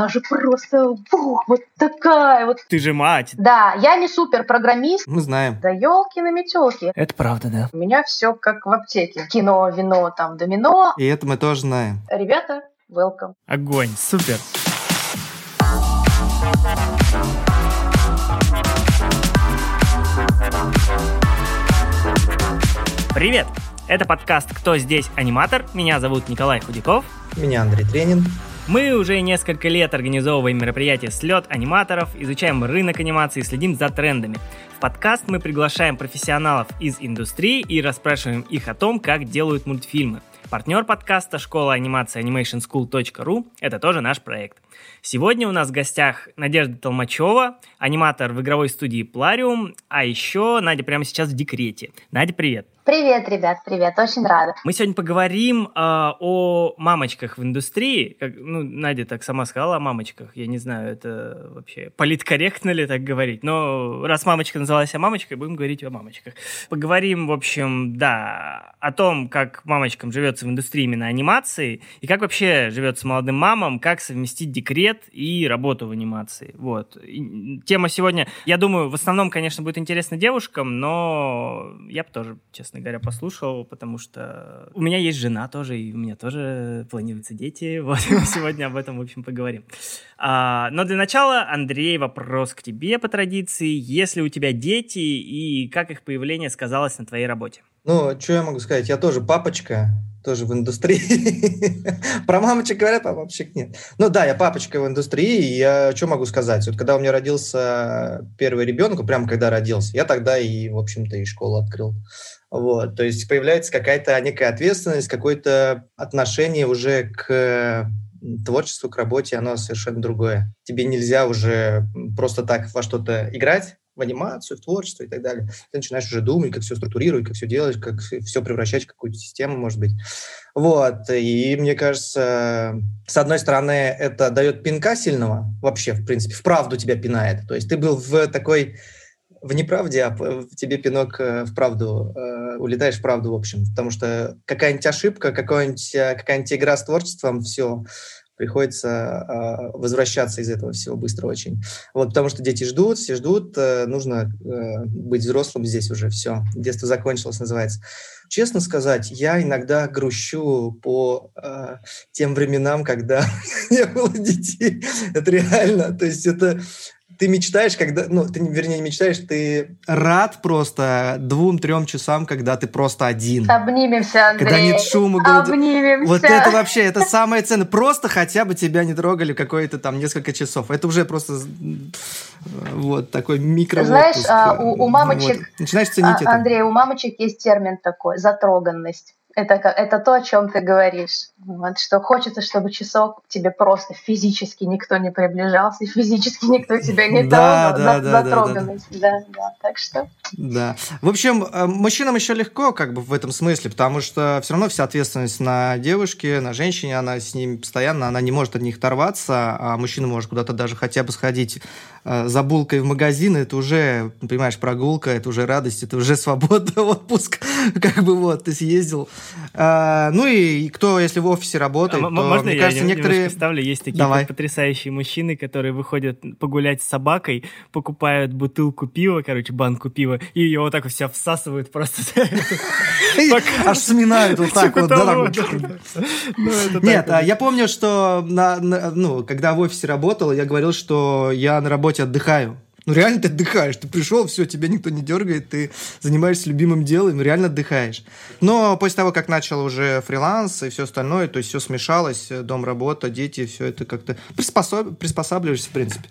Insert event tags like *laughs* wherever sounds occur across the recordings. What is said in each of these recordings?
она же просто ух, вот такая вот. Ты же мать. Да, я не супер программист. Мы знаем. Да елки на метелки. Это правда, да. У меня все как в аптеке. Кино, вино, там, домино. И это мы тоже знаем. Ребята, welcome. Огонь, супер. Привет! Это подкаст «Кто здесь аниматор?». Меня зовут Николай Худяков. Меня Андрей Тренин. Мы уже несколько лет организовываем мероприятия «Слет аниматоров», изучаем рынок анимации и следим за трендами. В подкаст мы приглашаем профессионалов из индустрии и расспрашиваем их о том, как делают мультфильмы. Партнер подкаста школа анимации animationschool.ru – это тоже наш проект. Сегодня у нас в гостях Надежда Толмачева, аниматор в игровой студии Плариум, а еще Надя прямо сейчас в декрете. Надя, привет! Привет, ребят, привет, очень рада. Мы сегодня поговорим э, о мамочках в индустрии. Как, ну, Надя так сама сказала о мамочках. Я не знаю, это вообще политкорректно ли так говорить. Но раз мамочка называлась о мамочкой, будем говорить о мамочках. Поговорим, в общем, да, о том, как мамочкам живется в индустрии именно анимации, и как вообще живется молодым мамам, как совместить декрет и работу в анимации. Вот. И тема сегодня, я думаю, в основном, конечно, будет интересна девушкам, но я бы тоже, честно говоря, послушал, потому что у меня есть жена тоже, и у меня тоже планируются дети. *laughs* Вот мы сегодня об этом, в общем, поговорим. А, но для начала, Андрей, вопрос к тебе по традиции. Если у тебя дети, и как их появление сказалось на твоей работе? Ну, что я могу сказать? Я тоже папочка, тоже в индустрии. *laughs* Про мамочек говорят, а папочек нет. Ну да, я папочка в индустрии, и я что могу сказать? Вот когда у меня родился первый ребенок, прямо когда родился, я тогда и, в общем-то, и школу открыл. Вот, то есть появляется какая-то некая ответственность, какое-то отношение уже к творчеству, к работе, оно совершенно другое. Тебе нельзя уже просто так во что-то играть, в анимацию, в творчество и так далее. Ты начинаешь уже думать, как все структурировать, как все делать, как все превращать в какую-то систему, может быть. Вот, и мне кажется, с одной стороны, это дает пинка сильного, вообще, в принципе, в правду тебя пинает. То есть ты был в такой в неправде, а тебе пинок э, в правду, э, улетаешь в правду, в общем. Потому что какая-нибудь ошибка, какая-нибудь, э, какая-нибудь игра с творчеством, все, приходится э, возвращаться из этого всего быстро очень. Вот, потому что дети ждут, все ждут, нужно быть взрослым здесь уже, все, детство закончилось, называется. Честно сказать, я иногда грущу по э, тем временам, когда *laughs* не было детей. Это реально, то есть это ты мечтаешь, когда, ну, ты, вернее, не мечтаешь, ты рад просто двум-трем часам, когда ты просто один. Обнимемся, Андрей. Когда нет шума. Обнимемся. Вот это вообще, это самое ценное. Просто хотя бы тебя не трогали какое-то там несколько часов. Это уже просто вот такой микро Знаешь, а, у, у мамочек... Вот. Начинаешь ценить а, это. Андрей, у мамочек есть термин такой, затроганность это, это то, о чем ты говоришь. Вот, что хочется, чтобы часок тебе просто физически никто не приближался, физически никто тебя не да, трогал. Да, да, затроганность. Да, да, да. да, так что... Да. В общем, э, мужчинам еще легко как бы в этом смысле, потому что все равно вся ответственность на девушке, на женщине, она с ними постоянно, она не может от них оторваться, а мужчина может куда-то даже хотя бы сходить э, за булкой в магазин, это уже, понимаешь, прогулка, это уже радость, это уже *laughs* свобода, отпуск, как бы вот, ты съездил, а, ну и кто, если в офисе работает, а, то, можно мне я кажется, некоторые... ставлю, есть такие Давай. потрясающие мужчины, которые выходят погулять с собакой, покупают бутылку пива, короче, банку пива, и его вот так вот себя всасывают просто. *laughs* Аж сминают вот так вот. Ну, Нет, а я помню, что ну, когда в офисе работал, я говорил, что я на работе отдыхаю. Ну, реально ты отдыхаешь. Ты пришел, все, тебя никто не дергает, ты занимаешься любимым делом, реально отдыхаешь. Но после того, как начал уже фриланс и все остальное, то есть все смешалось, дом, работа, дети, все это как-то приспособ... приспосабливаешься, в принципе.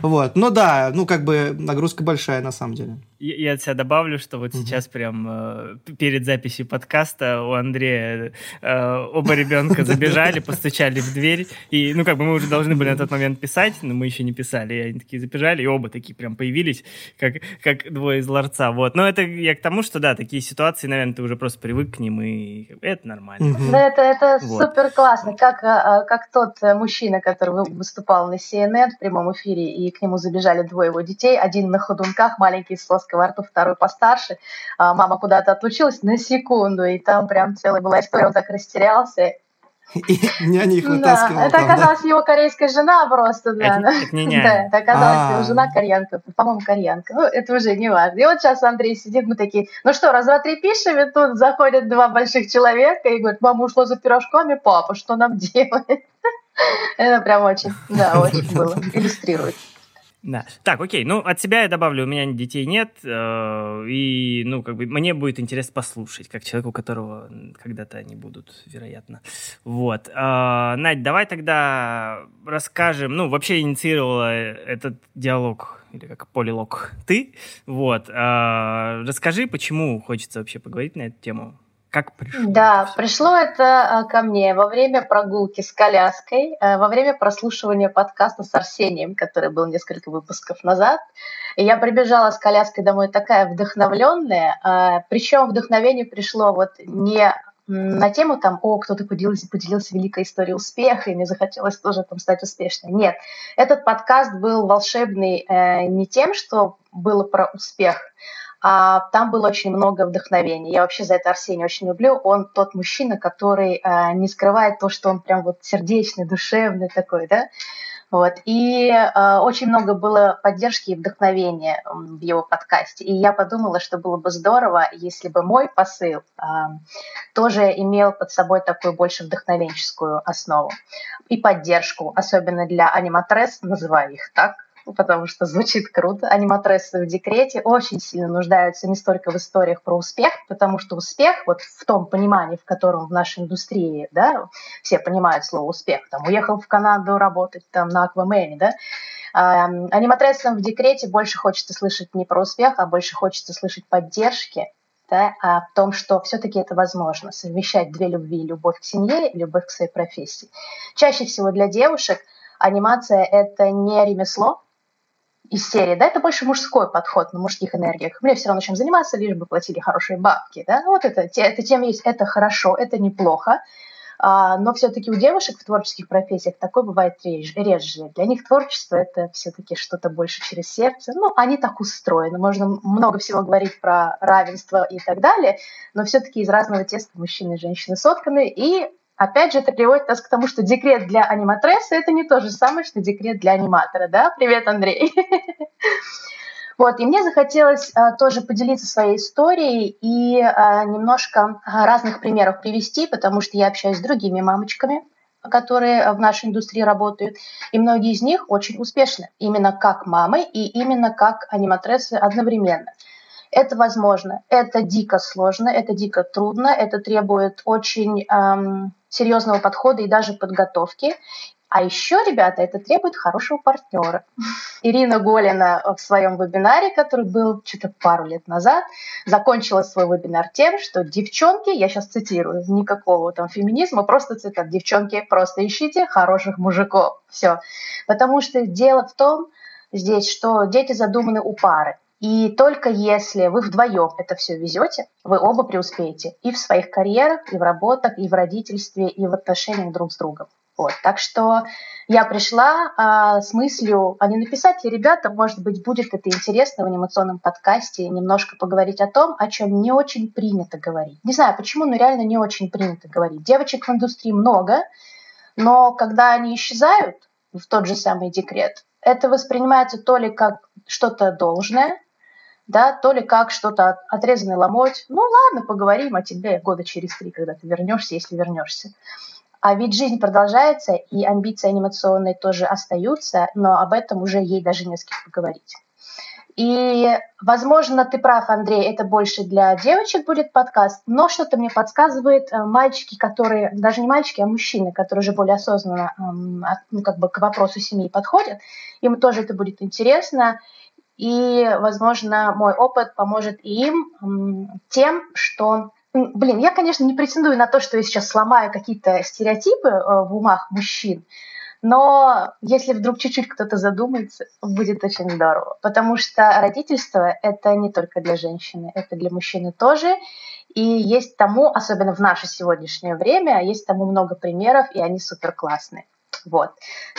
Вот. Ну да, ну как бы нагрузка большая на самом деле. Я, от себя добавлю, что вот mm-hmm. сейчас прям э, перед записью подкаста у Андрея э, оба ребенка *laughs* забежали, постучали в дверь, и, ну, как бы мы уже должны были на тот момент писать, но мы еще не писали, и они такие забежали, и оба такие прям появились, как, как двое из ларца, вот. Но это я к тому, что, да, такие ситуации, наверное, ты уже просто привык к ним, и это нормально. Да, это, это вот. супер классно, как, а, как тот мужчина, который выступал на CNN в прямом эфире, и к нему забежали двое его детей, один на ходунках, маленький с плоского рта, второй постарше. А мама куда-то отлучилась на секунду, и там прям целая была история, он так растерялся. И няня их вытаскивала. Да, это оказалась его корейская жена просто, да. Это, это не няня. Да, это оказалась его жена кореянка, по-моему, кореянка. Ну, это уже не важно. И вот сейчас Андрей сидит, мы такие, ну что, раз, два, три пишем, и тут заходят два больших человека и говорят, мама ушла за пирожками, папа, что нам делать? *laughs* Это прям очень, да, очень *laughs* было, иллюстрирует. Да. Так, окей. Ну, от себя я добавлю, у меня детей нет, э, и, ну, как бы, мне будет интересно послушать, как человеку, которого когда-то они будут, вероятно. Вот. Э, Надь, давай тогда расскажем, ну, вообще инициировала этот диалог, или как полилог, ты, вот. Э, расскажи, почему хочется вообще поговорить на эту тему. Как пришло? Да, это пришло это ко мне во время прогулки с коляской, э, во время прослушивания подкаста с Арсением, который был несколько выпусков назад. И я прибежала с коляской домой такая вдохновленная, э, причем вдохновение пришло вот не на тему там, о, кто-то поделился, поделился великой историей успеха, и мне захотелось тоже там стать успешной. Нет, этот подкаст был волшебный э, не тем, что было про успех, а, там было очень много вдохновения. Я вообще за это Арсения очень люблю. Он тот мужчина, который а, не скрывает то, что он прям вот сердечный, душевный такой, да. Вот. И э, очень много было поддержки и вдохновения в его подкасте. И я подумала, что было бы здорово, если бы мой посыл э, тоже имел под собой такую больше вдохновенческую основу и поддержку, особенно для аниматрес, называю их так, потому что звучит круто. Аниматрессы в декрете очень сильно нуждаются не столько в историях про успех, потому что успех, вот в том понимании, в котором в нашей индустрии, да, все понимают слово успех, там, уехал в Канаду работать там на Аквамене, да, аниматрессам в декрете больше хочется слышать не про успех, а больше хочется слышать поддержки, да, а в том, что все-таки это возможно, совмещать две любви, любовь к семье и любовь к своей профессии. Чаще всего для девушек анимация – это не ремесло, из серии, да, это больше мужской подход на мужских энергиях. Мне все равно чем заниматься, лишь бы платили хорошие бабки, да. Ну, вот это, эта тема есть, это хорошо, это неплохо, а, но все-таки у девушек в творческих профессиях такое бывает реже, реже. Для них творчество это все-таки что-то больше через сердце. Ну, они так устроены. Можно много всего говорить про равенство и так далее, но все-таки из разного теста мужчины и женщины сотканы, и Опять же, это приводит нас к тому, что декрет для аниматреса – это не то же самое, что декрет для аниматора, да? Привет, Андрей! *laughs* Вот, и мне захотелось а, тоже поделиться своей историей и а, немножко разных примеров привести, потому что я общаюсь с другими мамочками, которые в нашей индустрии работают, и многие из них очень успешны, именно как мамы и именно как аниматресы одновременно. Это возможно, это дико сложно, это дико трудно, это требует очень эм, серьезного подхода и даже подготовки. А еще, ребята, это требует хорошего партнера. *laughs* Ирина Голина в своем вебинаре, который был что-то пару лет назад, закончила свой вебинар тем, что девчонки, я сейчас цитирую, никакого там феминизма, просто цитат, девчонки, просто ищите хороших мужиков. Все. Потому что дело в том здесь, что дети задуманы у пары. И только если вы вдвоем это все везете, вы оба преуспеете и в своих карьерах, и в работах, и в родительстве, и в отношениях друг с другом. Вот. Так что я пришла а, с мыслью, а не написать ли ребята, может быть, будет это интересно в анимационном подкасте, немножко поговорить о том, о чем не очень принято говорить. Не знаю почему, но реально не очень принято говорить. Девочек в индустрии много, но когда они исчезают в тот же самый декрет, это воспринимается то ли как что-то должное, да, то ли как что-то отрезанный ломоть. Ну ладно, поговорим о тебе года через три, когда ты вернешься, если вернешься. А ведь жизнь продолжается, и амбиции анимационные тоже остаются, но об этом уже ей даже не с кем поговорить. И, возможно, ты прав, Андрей, это больше для девочек будет подкаст, но что-то мне подсказывает э, мальчики, которые, даже не мальчики, а мужчины, которые уже более осознанно ну, как бы к вопросу семьи подходят, им тоже это будет интересно. И, возможно, мой опыт поможет им тем, что Блин, я, конечно, не претендую на то, что я сейчас сломаю какие-то стереотипы э, в умах мужчин, но если вдруг чуть-чуть кто-то задумается, будет очень здорово. Потому что родительство – это не только для женщины, это для мужчины тоже. И есть тому, особенно в наше сегодняшнее время, есть тому много примеров, и они супер классные. Вот.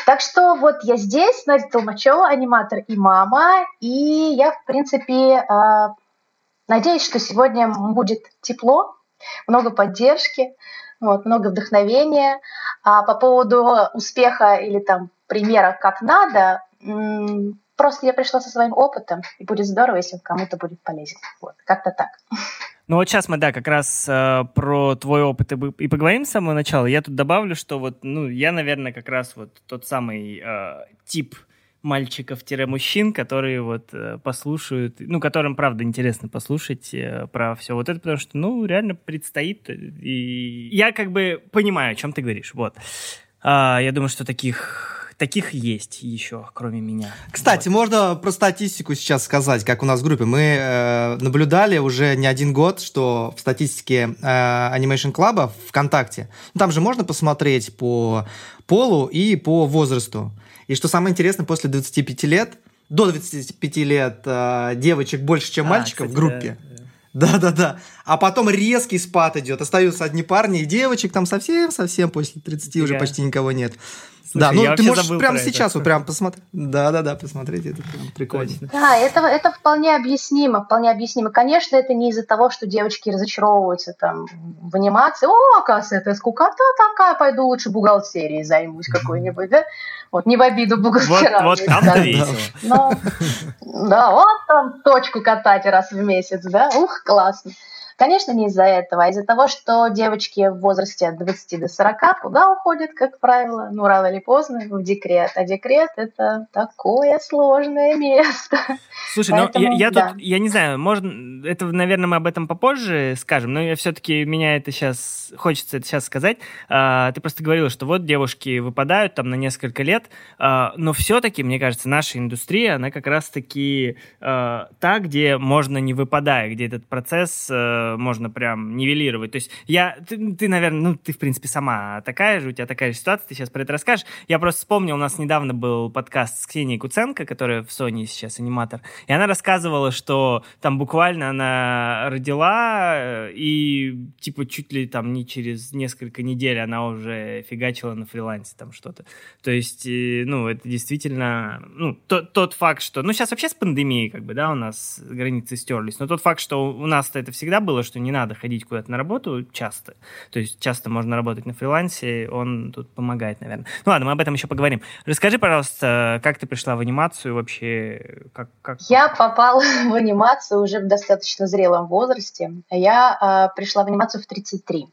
Так что вот я здесь, Надя Толмачева, аниматор и мама, и я, в принципе, э, надеюсь, что сегодня будет тепло, много поддержки, вот, много вдохновения. А по поводу успеха или там примера как надо, просто я пришла со своим опытом, и будет здорово, если кому-то будет полезен. Вот, как-то так. Ну вот сейчас мы, да, как раз э, про твой опыт и, и поговорим с самого начала. Я тут добавлю, что вот, ну, я, наверное, как раз вот тот самый э, тип мальчиков-мужчин, которые вот э, послушают, ну, которым, правда, интересно послушать э, про все вот это, потому что, ну, реально предстоит, и я как бы понимаю, о чем ты говоришь, вот. А, я думаю, что таких таких есть еще, кроме меня. Кстати, вот. можно про статистику сейчас сказать, как у нас в группе. Мы э, наблюдали уже не один год, что в статистике э, Animation Club ВКонтакте, ну, там же можно посмотреть по полу и по возрасту. И что самое интересное, после 25 лет, до 25 лет э, девочек больше, чем а, мальчиков кстати, в группе. Да, да, да. А потом резкий спад идет. Остаются одни парни и девочек там совсем-совсем после 30 уже почти никого нет. Слушай, да, ну ты можешь прямо сейчас вот прям посмотреть. Да, да, да, посмотрите, это прям прикольно. Да, это, это вполне объяснимо, вполне объяснимо. Конечно, это не из-за того, что девочки разочаровываются там в анимации. О, оказывается, это скукота такая, пойду лучше бухгалтерией займусь какой-нибудь, да? Вот не в обиду бухгалтерам. Вот, вот весело. Но, да, вот там точку катать раз в месяц, да? Ух, классно. Конечно, не из-за этого, а из-за того, что девочки в возрасте от 20 до 40 куда уходят, как правило? Ну, рано или поздно, в декрет. А декрет – это такое сложное место. Слушай, Поэтому, ну я, я да. тут, я не знаю, можно, это, наверное, мы об этом попозже скажем, но я все-таки, меня это сейчас, хочется это сейчас сказать. А, ты просто говорила, что вот девушки выпадают там на несколько лет, а, но все-таки, мне кажется, наша индустрия, она как раз-таки а, та, где можно не выпадая, где этот процесс а, можно прям нивелировать. То есть я, ты, ты, наверное, ну, ты, в принципе, сама такая же, у тебя такая же ситуация, ты сейчас про это расскажешь. Я просто вспомнил, у нас недавно был подкаст с Ксенией Куценко, которая в Sony сейчас аниматор, и она рассказывала, что там буквально она родила, э, и типа чуть ли там не через несколько недель она уже фигачила на фрилансе там что-то. То есть, э, ну, это действительно, ну, тот, тот факт, что, ну, сейчас вообще с пандемией, как бы, да, у нас границы стерлись, но тот факт, что у нас-то это всегда было, что не надо ходить куда-то на работу часто. То есть часто можно работать на фрилансе, он тут помогает, наверное. Ну ладно, мы об этом еще поговорим. Расскажи, пожалуйста, как ты пришла в анимацию вообще? Как, как... Я попала *laughs* в анимацию уже в достаточно зрелом возрасте. Я э, пришла в анимацию в 33.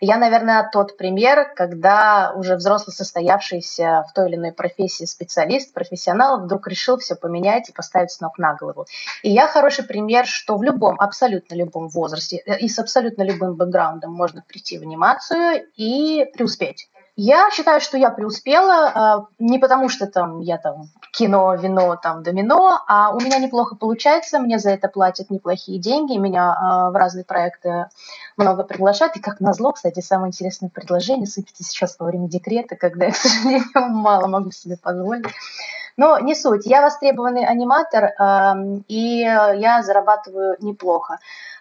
Я, наверное, тот пример, когда уже взрослый состоявшийся в той или иной профессии специалист, профессионал вдруг решил все поменять и поставить с ног на голову. И я хороший пример, что в любом, абсолютно любом возрасте э, и с абсолютно любым бэкграундом можно прийти в анимацию и преуспеть. Я считаю, что я преуспела а, не потому, что там я там кино, вино, там домино, а у меня неплохо получается, мне за это платят неплохие деньги, меня а, в разные проекты много приглашают, и как назло, кстати, самое интересное предложение сыпется сейчас во время декрета, когда я, к сожалению, *laughs* мало могу себе позволить. Но не суть. Я востребованный аниматор, и я зарабатываю неплохо.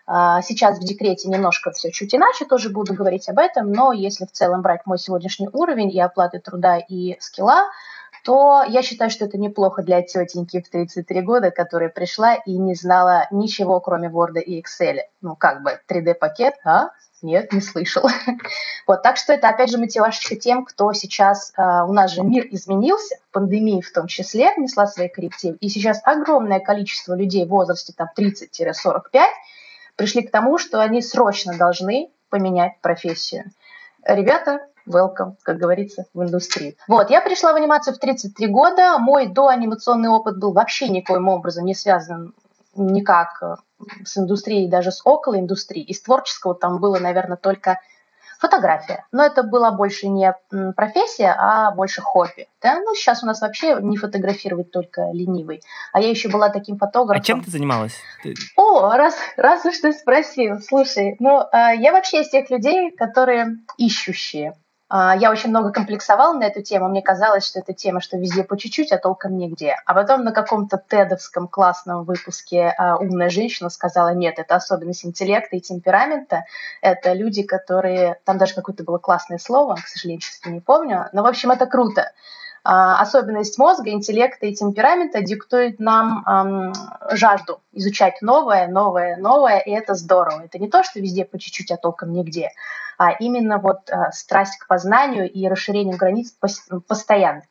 А, сейчас в декрете немножко все чуть иначе, тоже буду говорить об этом, но если в целом брать мой сегодняшний уровень и оплаты труда и скилла, то я считаю, что это неплохо для тетеньки в 33 года, которая пришла и не знала ничего, кроме Word и Excel. Ну, как бы 3D-пакет, а? Нет, не слышал. *laughs* вот, так что это, опять же, мотивашечка тем, кто сейчас... Э, у нас же мир изменился, пандемия в том числе внесла свои коррективы, и сейчас огромное количество людей в возрасте там 30-45 пришли к тому, что они срочно должны поменять профессию. Ребята, welcome, как говорится, в индустрию. Вот, я пришла в анимацию в 33 года. Мой доанимационный опыт был вообще никоим образом не связан никак э, с индустрией, даже с около индустрии. Из творческого там было, наверное, только фотография. Но это была больше не профессия, а больше хобби. Да? Ну, сейчас у нас вообще не фотографировать только ленивый. А я еще была таким фотографом. А чем ты занималась? О, раз, раз уж ты спросил. Слушай, ну, э, я вообще из тех людей, которые ищущие. А, я очень много комплексовала на эту тему. Мне казалось, что эта тема, что везде по чуть-чуть, а толком нигде. А потом на каком-то тедовском классном выпуске а, умная женщина сказала, нет, это особенность интеллекта и темперамента. Это люди, которые... Там даже какое-то было классное слово, к сожалению, сейчас не помню. Но, в общем, это круто. А, особенность мозга, интеллекта и темперамента диктует нам эм, жажду изучать новое, новое, новое, и это здорово. Это не то, что везде по чуть-чуть, а толком нигде, а именно вот э, страсть к познанию и расширению границ постоянно.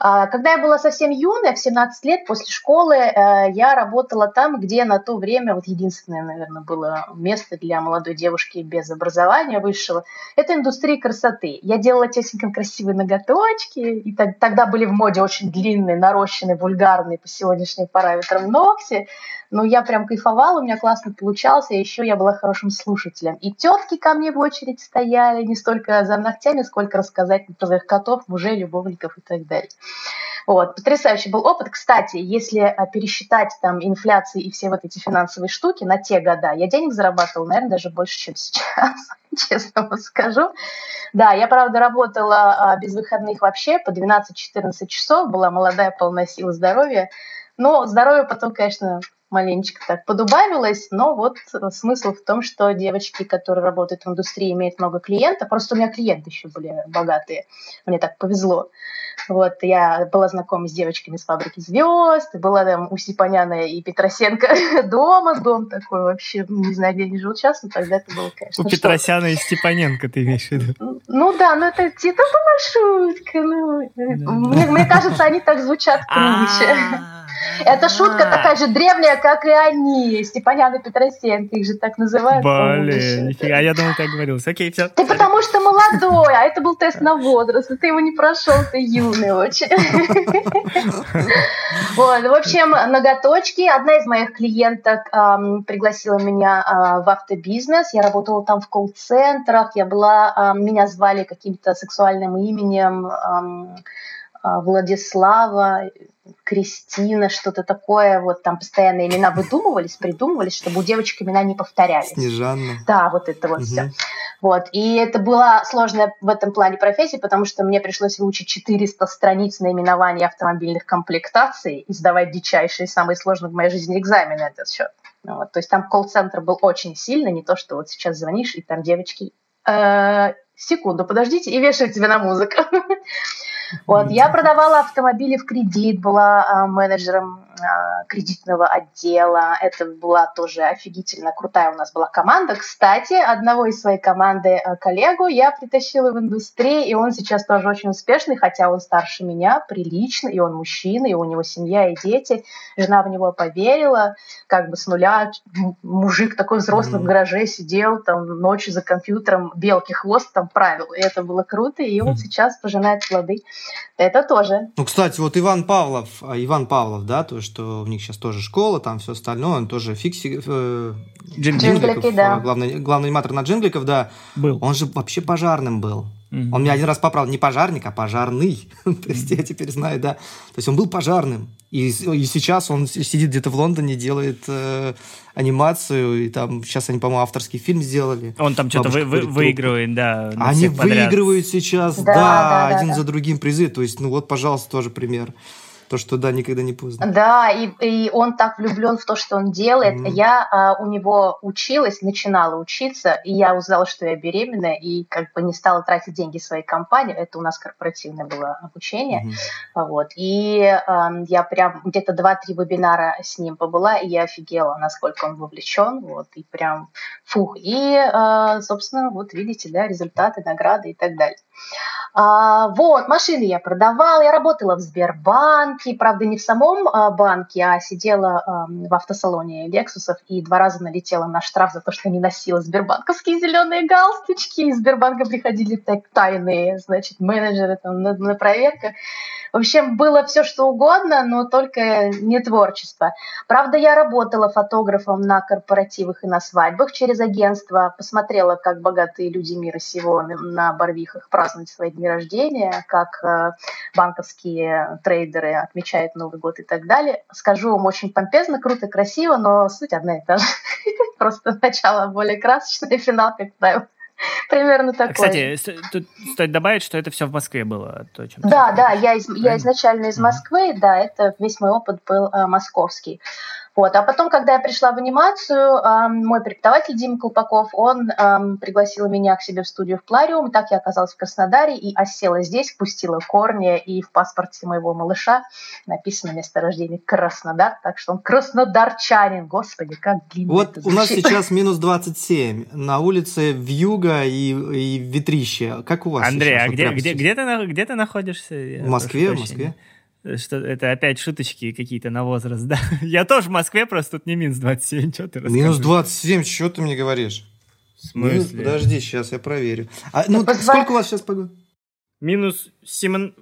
А, когда я была совсем юная, в 17 лет, после школы, э, я работала там, где на то время, вот единственное, наверное, было место для молодой девушки без образования высшего, это индустрия красоты. Я делала тесенько красивые ноготочки, и тогда были в моде очень длинные, нарощенные, вульгарные по сегодняшним параметрам ногти, но я прям кайфовала, у меня классно получалось, и еще я была хорошим слушателем. И тетки ко мне в очередь стояли, не столько за ногтями, сколько рассказать про своих котов, мужей, любовников и так далее. Вот, потрясающий был опыт. Кстати, если а, пересчитать там инфляции и все вот эти финансовые штуки на те года, я денег зарабатывала, наверное, даже больше, чем *laughs* сейчас, честно вам скажу. Да, я, правда, работала а, без выходных вообще по 12-14 часов, была молодая, полная сила здоровья. Но здоровье потом, конечно, маленечко так подубавилось, но вот смысл в том, что девочки, которые работают в индустрии, имеют много клиентов. Просто у меня клиенты еще были богатые. Мне так повезло. Вот, я была знакома с девочками с фабрики звезд, была там у Сипаняна и Петросенко *laughs* дома, дом такой вообще, не знаю, где они живут сейчас, но тогда это было, конечно, У Петросяна и Степаненко ты имеешь в виду? Ну да, но это, это была шутка. Ну, мне, мне кажется, они так звучат круче. *laughs* Это шутка такая же древняя, как и они. Степанян и Петросенко, их же так называют. Блин, нифига, я думал, так говорил. Окей, все. Ты потому что молодой, а это был тест на возраст, ты его не прошел, ты юный очень. Вот, в общем, ноготочки. Одна из моих клиенток пригласила меня а, в автобизнес. Я работала там в колл-центрах, я была, меня звали каким-то сексуальным именем, Владислава, Кристина, что-то такое, вот там постоянно имена выдумывались, придумывались, чтобы у девочек имена не повторялись. Снежанна. Да, вот это вот угу. все. Вот. И это была сложная в этом плане профессия, потому что мне пришлось выучить 400 страниц наименований автомобильных комплектаций и сдавать дичайшие, самые сложные в моей жизни экзамены на этот счет. Вот. То есть там колл-центр был очень сильный, не то, что вот сейчас звонишь, и там девочки э, секунду, подождите, и вешают тебя на музыку. *laughs* Вот, я продавала автомобили в кредит, была а, менеджером а, кредитного отдела. Это была тоже офигительно крутая у нас была команда. Кстати, одного из своей команды а, коллегу я притащила в индустрию, и он сейчас тоже очень успешный, хотя он старше меня, прилично, и он мужчина, и у него семья и дети. Жена в него поверила, как бы с нуля мужик такой взрослый mm-hmm. в гараже сидел, там ночью за компьютером белки хвост там правил, и это было круто, и он mm-hmm. сейчас пожинает плоды. Это тоже. Ну, кстати, вот Иван Павлов, Иван Павлов, да, то, что у них сейчас тоже школа, там все остальное, он тоже фикси... Э, Джингликов, да. главный, главный аниматор на Джингликов, да. Был. Он же вообще пожарным был. Угу. Он меня один раз поправил, не пожарник, а пожарный. *laughs* То есть я теперь знаю, да. То есть он был пожарным. И, и сейчас он сидит где-то в Лондоне, делает э, анимацию, и там сейчас они, по-моему, авторский фильм сделали. Он там что-то вы, вы, выигрывает, да. Они выигрывают сейчас, да, да, да один да. за другим призы. То есть, ну вот, пожалуйста, тоже пример. То, что да, никогда не поздно. Да, и, и он так влюблен в то, что он делает. Mm-hmm. Я а, у него училась, начинала учиться, и я узнала, что я беременная, и как бы не стала тратить деньги своей компании. Это у нас корпоративное было обучение. Mm-hmm. Вот. И а, я прям где-то 2-3 вебинара с ним побыла, и я офигела, насколько он вовлечен. Вот, и прям фух. И, а, собственно, вот видите, да, результаты, награды и так далее. А, вот, машины я продавала, я работала в Сбербанке, правда, не в самом а, банке, а сидела а, в автосалоне Лексусов и два раза налетела на штраф за то, что не носила сбербанковские зеленые галстучки. Из Сбербанка приходили так тайные, значит, менеджеры там на, на проверку. В общем, было все что угодно, но только не творчество. Правда, я работала фотографом на корпоративах и на свадьбах через агентство, посмотрела, как богатые люди мира сего на барвихах празднуют свои дни рождения, как э, банковские трейдеры отмечают Новый год и так далее. Скажу вам очень помпезно, круто, красиво, но суть одна и та же. *laughs* Просто начало более красочное, финал как правило. *laughs* Примерно такой. Кстати, тут стоит добавить, что это все в Москве было. То, чем да, да, я, из, я изначально из Москвы, да, это весь мой опыт был э, московский. Вот. А потом, когда я пришла в анимацию, мой преподаватель Дима Колпаков, он пригласил меня к себе в студию в Плариум. Так я оказалась в Краснодаре и осела здесь, пустила корни, и в паспорте моего малыша написано место рождения Краснодар, так что он краснодарчанин. Господи, как длинно Вот у нас сейчас минус 27 на улице Вьюга и, и Ветрище. Как у вас Андрей, сейчас? а Вот где, прямо где, сейчас? где, ты, где ты находишься? В Москве, в Москве. Что, это опять шуточки какие-то на возраст, да? *laughs* Я тоже в Москве, просто тут не минус 27, что ты Минус рассказываешь? 27, что ты мне говоришь? В Минус- смысле? подожди, сейчас я проверю. А, ну, позва- сколько у вас сейчас погода? Минус 7...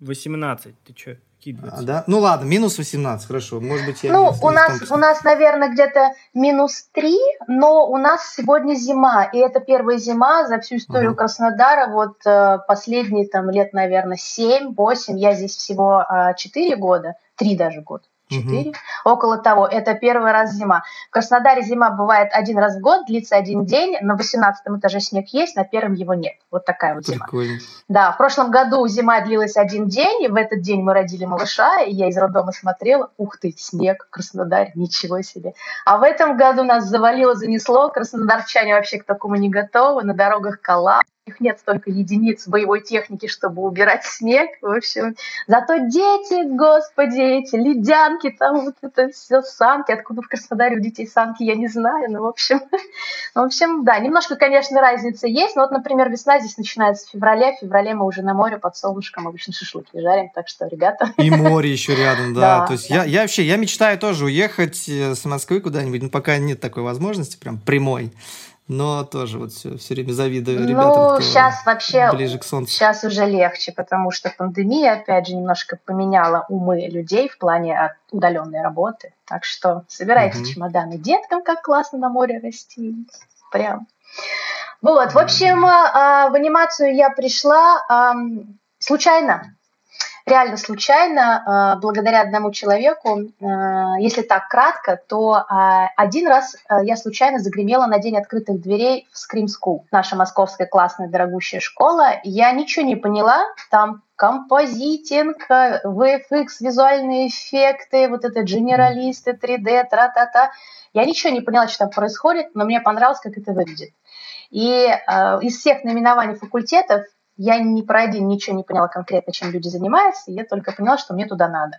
18, ты что? Какие А, 20? да? Ну ладно, минус 18, хорошо. Может быть, я Ну, у нас, у нас, наверное, где-то минус три, но у нас сегодня зима, и это первая зима за всю историю Ага. Краснодара, вот э, последние там лет, наверное, семь-восемь, я здесь всего э, четыре года, три даже года. Мгм. Четыре, около того. Это первый раз зима. В Краснодаре зима бывает один раз в год, длится один день. На 18 этаже снег есть, на первом его нет. Вот такая вот зима. Прикольно. Да, в прошлом году зима длилась один день, и в этот день мы родили малыша, и я из роддома смотрела, ух ты, снег, Краснодар, ничего себе. А в этом году нас завалило, занесло, краснодарчане вообще к такому не готовы, на дорогах кола, у них нет столько единиц боевой техники, чтобы убирать снег, в общем. Зато дети, господи, эти ледянки, там вот это все, санки, откуда в Краснодаре у детей санки, я не знаю, ну, в общем, *laughs* ну, в общем, да, немножко, конечно, разница есть, но вот, например, весна здесь начинается в феврале, в феврале мы уже на море под солнышком обычно шашлыки жарим, так что, ребята, И море еще рядом, *laughs* да. Да, То есть я, я вообще, я мечтаю тоже уехать э, с Москвы куда-нибудь, но пока нет такой возможности, прям прямой. Но тоже вот все, все время завидую ребятам, ну, сейчас вообще, ближе к солнцу. сейчас уже легче, потому что пандемия, опять же, немножко поменяла умы людей в плане удаленной работы, так что собирайте Мгм. чемоданы деткам, как классно на море расти, прям. Вот, в общем, а, в анимацию я пришла случайно, реально случайно, а, благодаря одному человеку. А, Если так кратко, то а, один раз я случайно загремела на день открытых дверей в Scream School, наша московская классная дорогущая школа. Я ничего не поняла, там композитинг, VFX, визуальные эффекты, вот это генералисты, 3D, тра-та-та. Я ничего не поняла, что там происходит, но мне понравилось, как это выглядит. И э, из всех наименований факультетов я ни про один ничего не поняла конкретно, чем люди занимаются, я только поняла, что мне туда надо.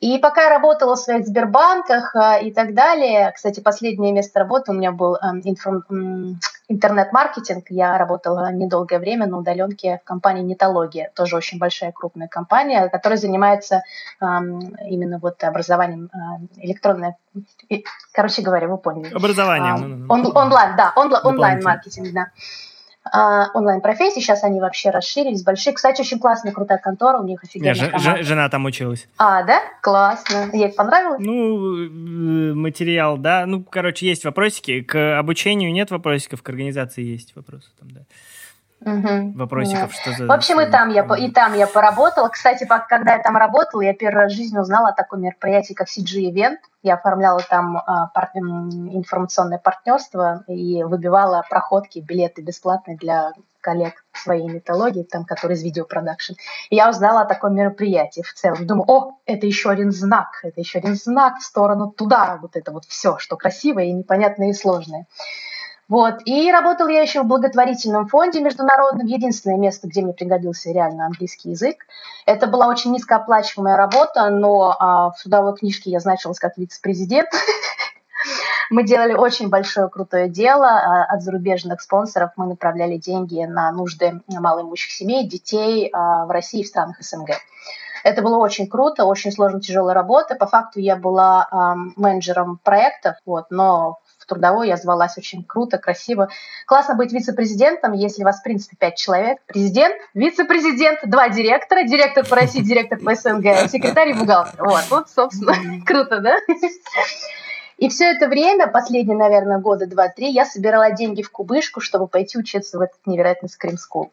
И пока я работала в своих Сбербанках э, и так далее, кстати, последнее место работы у меня был э, информ- м, интернет-маркетинг. Я работала недолгое время на удаленке в компании Нетология, тоже очень большая крупная компания, которая занимается эм, именно вот образованием э, электронной, и- короче говоря, вы поняли. Образование. А, ну, ну, ну. он- онлайн, да, онлайн-маркетинг, да. А, онлайн-профессии, сейчас они вообще расширились, большие. Кстати, очень классная, крутая контора, у них офигенная же- команда. же- жена там училась. А, да? Классно. Ей понравилось? Ну, э, материал, да. Ну, короче, есть вопросики. К обучению нет вопросиков, к организации есть вопросы. Там, да. Мгм. Вопросиков, что за... В общем, и там, я, и там я поработала. Кстати, когда я там работала, я первый раз в жизни узнала о таком мероприятии, как CG Event. Я оформляла там а, пар- информационное партнерство и выбивала проходки, билеты бесплатные для коллег своей митологии, там, которые из видеопродакшн. И я узнала о таком мероприятии в целом. Думаю, о, это еще один знак, это еще один знак в сторону туда, вот это вот все, что красивое и непонятное и сложное. Вот. И работала я еще в благотворительном фонде международном. Единственное место, где мне пригодился реально английский язык. Это была очень низкооплачиваемая работа, но а, в судовой книжке я значилась как вице-президент. *laughs* Мы делали очень большое крутое дело. а, От зарубежных спонсоров мы направляли деньги на нужды малоимущих семей, детей а, в России и в странах СНГ. Это было очень круто, очень сложная, тяжелая работа. По факту я была ам, менеджером проектов, вот, но в трудовой я звалась очень круто, красиво. Классно быть вице-президентом, если вас, в принципе, пять человек. Президент, вице-президент, два директора, директор по России, директор по СНГ, секретарь и бухгалтер. Вот, вот, собственно, круто, да? И все это время, последние, наверное, года два-три, я собирала деньги в кубышку, чтобы пойти учиться в этот невероятный скрим School.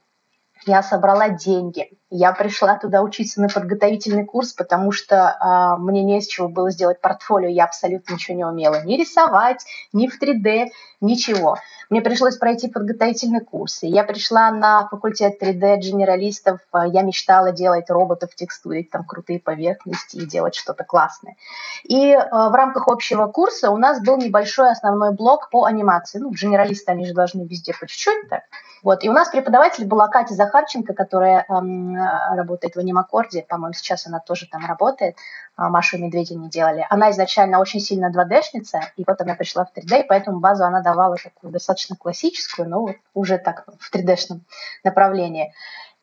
Я собрала деньги, Я пришла туда учиться на подготовительный курс, потому что э, мне не с чего было сделать портфолио, я абсолютно ничего не умела. Ни рисовать, ни в 3D, ничего. Мне пришлось пройти подготовительный курс. И я пришла на факультет 3D генералистов. Я мечтала делать роботов, текстурить там крутые поверхности и делать что-то классное. И э, в рамках общего курса у нас был небольшой основной блок по анимации. Ну, генералисты, они же должны везде по чуть-чуть так. Вот. И у нас преподаватель была Катя Захарченко, которая эм, работает в анимакорде. По-моему, сейчас она тоже там работает. А, Машу и Медведя не делали. Она изначально очень сильно 2D-шница, и вот она пришла в 3D, и поэтому базу она давала такую достаточно классическую, но уже так в 3D-шном направлении.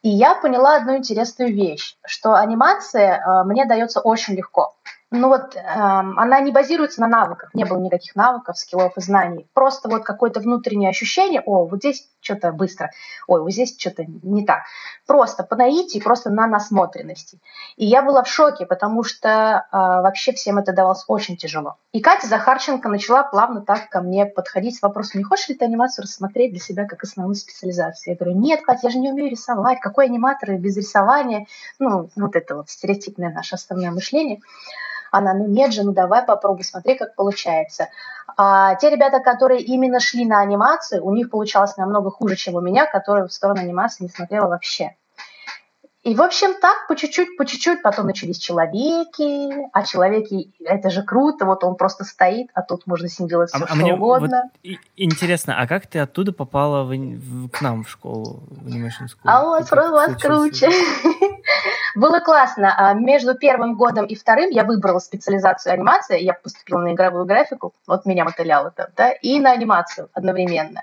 И я поняла одну интересную вещь, что анимация э, мне дается очень легко ну вот эм, она не базируется на навыках, не было никаких навыков, скиллов и знаний. Просто вот какое-то внутреннее ощущение, о, вот здесь что-то быстро, ой, вот здесь что-то не так. Просто по наитии, просто на насмотренности. И я была в шоке, потому что э, вообще всем это давалось очень тяжело. И Катя Захарченко начала плавно так ко мне подходить с вопросом, не хочешь ли ты анимацию рассмотреть для себя как основную специализацию? Я говорю, нет, Катя, я же не умею рисовать, какой аниматор без рисования? Ну, вот это вот стереотипное наше основное мышление. Она, ну нет же, ну давай попробуй, смотри, как получается. А те ребята, которые именно шли на анимацию, у них получалось намного хуже, чем у меня, которая в сторону анимации не смотрела вообще. И, в общем, так, по чуть-чуть, по чуть-чуть, потом начались человеки, а человеки, это же круто, вот он просто стоит, а тут можно с ним делать все, а, что мне угодно. Вот интересно, а как ты оттуда попала в, в, к нам в школу, в Animation School? А у вас, у вас круче. Было классно. А между первым годом и вторым я выбрала специализацию анимация. Я поступила на игровую графику, вот меня мотыляло там, да, и на анимацию одновременно.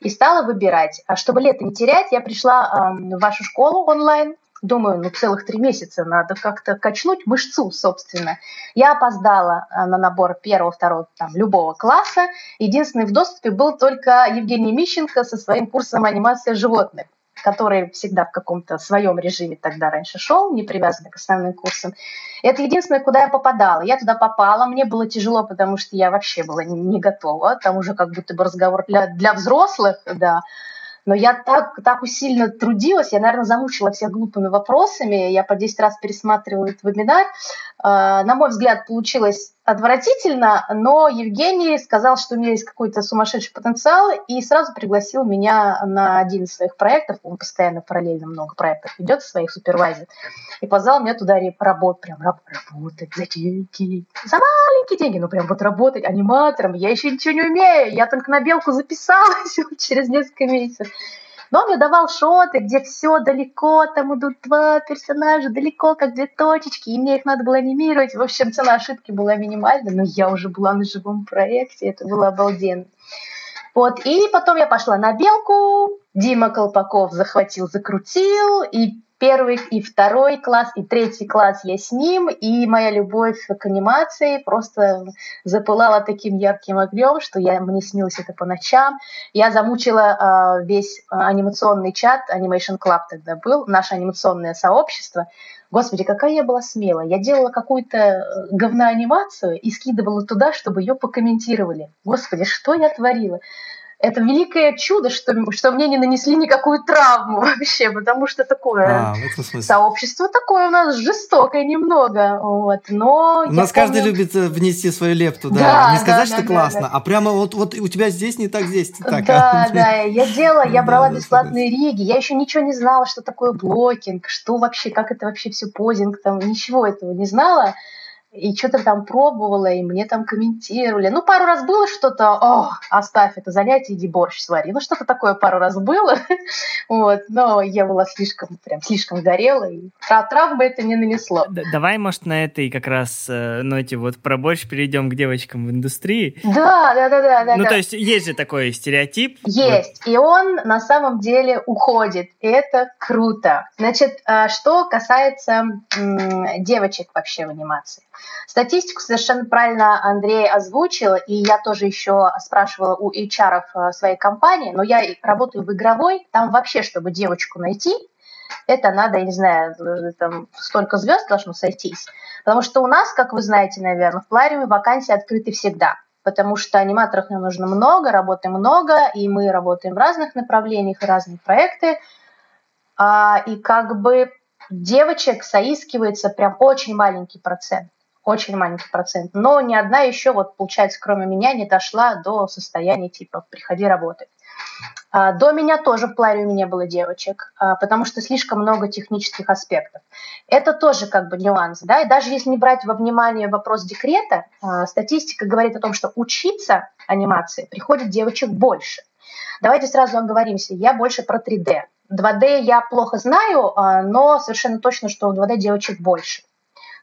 И стала выбирать. А чтобы лето не терять, я пришла в вашу школу онлайн, Думаю, ну целых три месяца надо как-то качнуть мышцу, собственно. Я опоздала на набор первого, второго, там, любого класса. Единственный в доступе был только Евгений Мищенко со своим курсом анимации животных который всегда в каком-то своем режиме тогда раньше шел, не привязанный к основным курсам. Это единственное, куда я попадала. Я туда попала, мне было тяжело, потому что я вообще была не готова. Там уже как будто бы разговор для, для взрослых, да. Но я так, так усиленно трудилась, я, наверное, замучила всех глупыми вопросами. Я по 10 раз пересматривала этот вебинар. А, на мой взгляд, получилось отвратительно, но Евгений сказал, что у меня есть какой-то сумасшедший потенциал, и сразу пригласил меня на один из своих проектов. Он постоянно параллельно много проектов ведет, своих супервайзер. И позвал меня туда работать, прям работать за деньги. За маленькие деньги, ну прям вот работать аниматором. Я еще ничего не умею, я только на белку записалась *laughs* через несколько месяцев. Но он мне давал шоты, где все далеко, там идут два персонажа далеко, как две точечки, и мне их надо было анимировать. В общем, цена ошибки была минимальна, но я уже была на живом проекте, это было обалденно. Вот, и потом я пошла на белку, Дима Колпаков захватил, закрутил, и первый и второй класс, и третий класс я с ним, и моя любовь к анимации просто запылала таким ярким огнем, что я, мне снилось это по ночам. Я замучила э, весь анимационный чат, Animation Club тогда был, наше анимационное сообщество. Господи, какая я была смелая. Я делала какую-то э, говноанимацию и скидывала туда, чтобы ее покомментировали. Господи, что я творила? Это великое чудо, что, что мне не нанесли никакую травму *laughs* вообще, потому что такое а, сообщество такое у нас жестокое немного, вот, но... У нас помню... каждый любит э, внести свою лепту, да, да не сказать, да, что да, классно, да, а прямо вот, вот у тебя здесь не так, здесь не так. Да, а... да, я делала, я *laughs* брала бесплатные риги, я еще ничего не знала, что такое блокинг, что вообще, как это вообще все позинг, там, ничего этого не знала, и что-то там пробовала, и мне там комментировали. Ну, пару раз было что-то, о, оставь это занятие, иди борщ свари. Ну, что-то такое пару раз было, *laughs* вот, но я была слишком, прям слишком горела, и травмы это не нанесло. Давай, может, на этой как раз э, ноте вот про борщ перейдем к девочкам в индустрии. Да, да, да, да. Ну, да. то есть есть же такой стереотип. Есть, вот. и он на самом деле уходит, и это круто. Значит, а, что касается девочек вообще в анимации. Статистику совершенно правильно Андрей озвучил, и я тоже еще спрашивала у HR э, своей компании, но я работаю в игровой, там вообще, чтобы девочку найти, это надо, я не знаю, э, там столько звезд должно сойтись. Потому что у нас, как вы знаете, наверное, в Плариуме вакансии открыты всегда. Потому что аниматоров нам нужно много, работы много, и мы работаем в разных направлениях, разные проекты. А, и как бы девочек соискивается прям очень маленький процент очень маленький процент. Но ни одна еще, вот получается, кроме меня, не дошла до состояния типа «приходи работать». А, до меня тоже в плаве не было девочек, а, потому что слишком много технических аспектов. Это тоже как бы нюанс, да, и даже если не брать во внимание вопрос декрета, а, статистика говорит о том, что учиться анимации приходит девочек больше. Давайте сразу оговоримся, я больше про 3D. 2D я плохо знаю, но совершенно точно, что в 2D девочек больше.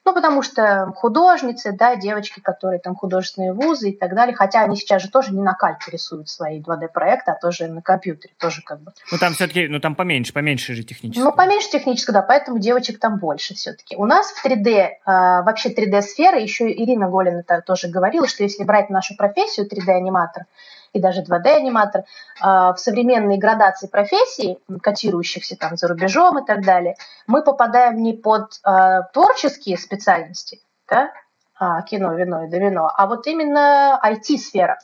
Ну, потому что художницы, да, девочки, которые там художественные вузы и так далее, хотя они сейчас же тоже не на кальке рисуют свои 2D-проекты, а тоже на компьютере, тоже как бы. Ну, там все-таки, ну, там поменьше, поменьше же технически. Ну, поменьше технически, да, поэтому девочек там больше все-таки. У нас в 3D, а, вообще 3D-сфера, еще Ирина Голина тоже говорила, что если брать нашу профессию 3D-аниматор, и даже 2D-аниматор, а, в современной градации профессий, котирующихся там за рубежом и так далее, мы попадаем не под а, творческие специальности, да, а, кино, вино и довино, а вот именно IT-сфера.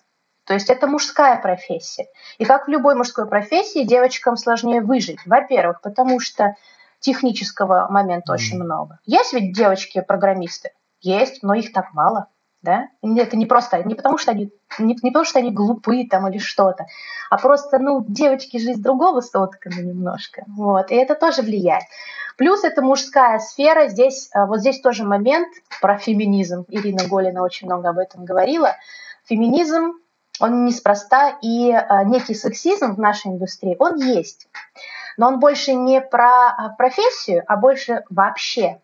То есть это мужская профессия. И как в любой мужской профессии, девочкам сложнее выжить. Во-первых, потому что технического момента mm. очень много. Есть ведь девочки-программисты? Есть, но их так мало да? Это не просто, не потому что они, не, не потому что они глупые там или что-то, а просто, ну, девочки жизнь другого соткана немножко, вот, и это тоже влияет. Плюс это мужская сфера, здесь, э, вот здесь тоже момент про феминизм, Ирина Голина очень много об этом говорила, феминизм, он неспроста, и э, некий сексизм в нашей индустрии, он есть, но он больше не про э, профессию, а больше вообще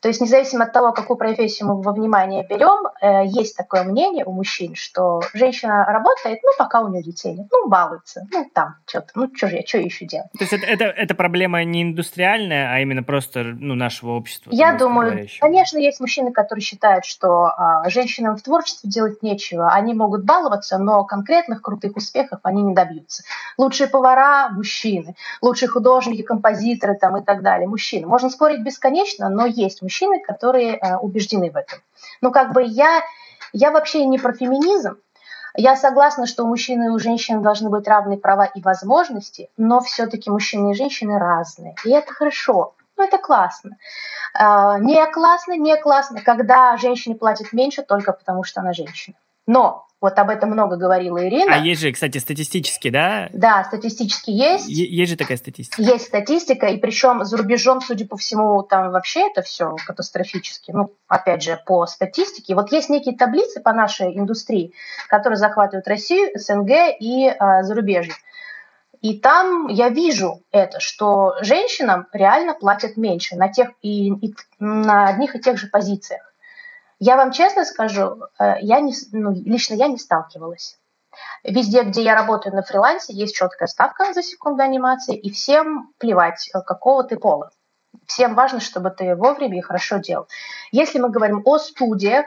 то есть независимо от того, какую профессию мы во внимание берем, э, есть такое мнение у мужчин, что женщина работает, ну, пока у нее детей нет, ну, балуется, ну, там, что-то, ну, что же я, что еще делать? То есть это, это, это проблема не индустриальная, а именно просто, ну, нашего общества? Я думаю, конечно, есть мужчины, которые считают, что а, женщинам в творчестве делать нечего, они могут баловаться, но конкретных крутых успехов они не добьются. Лучшие повара – мужчины, лучшие художники, композиторы там и так далее – мужчины. Можно спорить бесконечно, но есть мужчины, которые э, убеждены в этом. Ну, как бы я, я вообще не про феминизм, я согласна, что у мужчин и у женщин должны быть равные права и возможности, но все-таки мужчины и женщины разные. И это хорошо. Ну, это классно. А, не классно, не классно, когда женщине платят меньше только потому, что она женщина. Но вот об этом много говорила Ирина. А есть же, кстати, статистически, да? Да, статистически есть. Е- есть же такая статистика. Есть статистика, и причем за рубежом, судя по всему, там вообще это все катастрофически. Ну, опять же, по статистике. Вот есть некие таблицы по нашей индустрии, которые захватывают Россию, СНГ и э, зарубежье. И там я вижу это, что женщинам реально платят меньше на тех и, и на одних и тех же позициях. Я вам честно скажу, э, я не, ну, лично я не сталкивалась. Везде, где я работаю на фрилансе, есть четкая ставка за секунду анимации, и всем плевать, э, какого ты пола. Всем важно, чтобы ты вовремя и хорошо делал. Если мы говорим о студиях,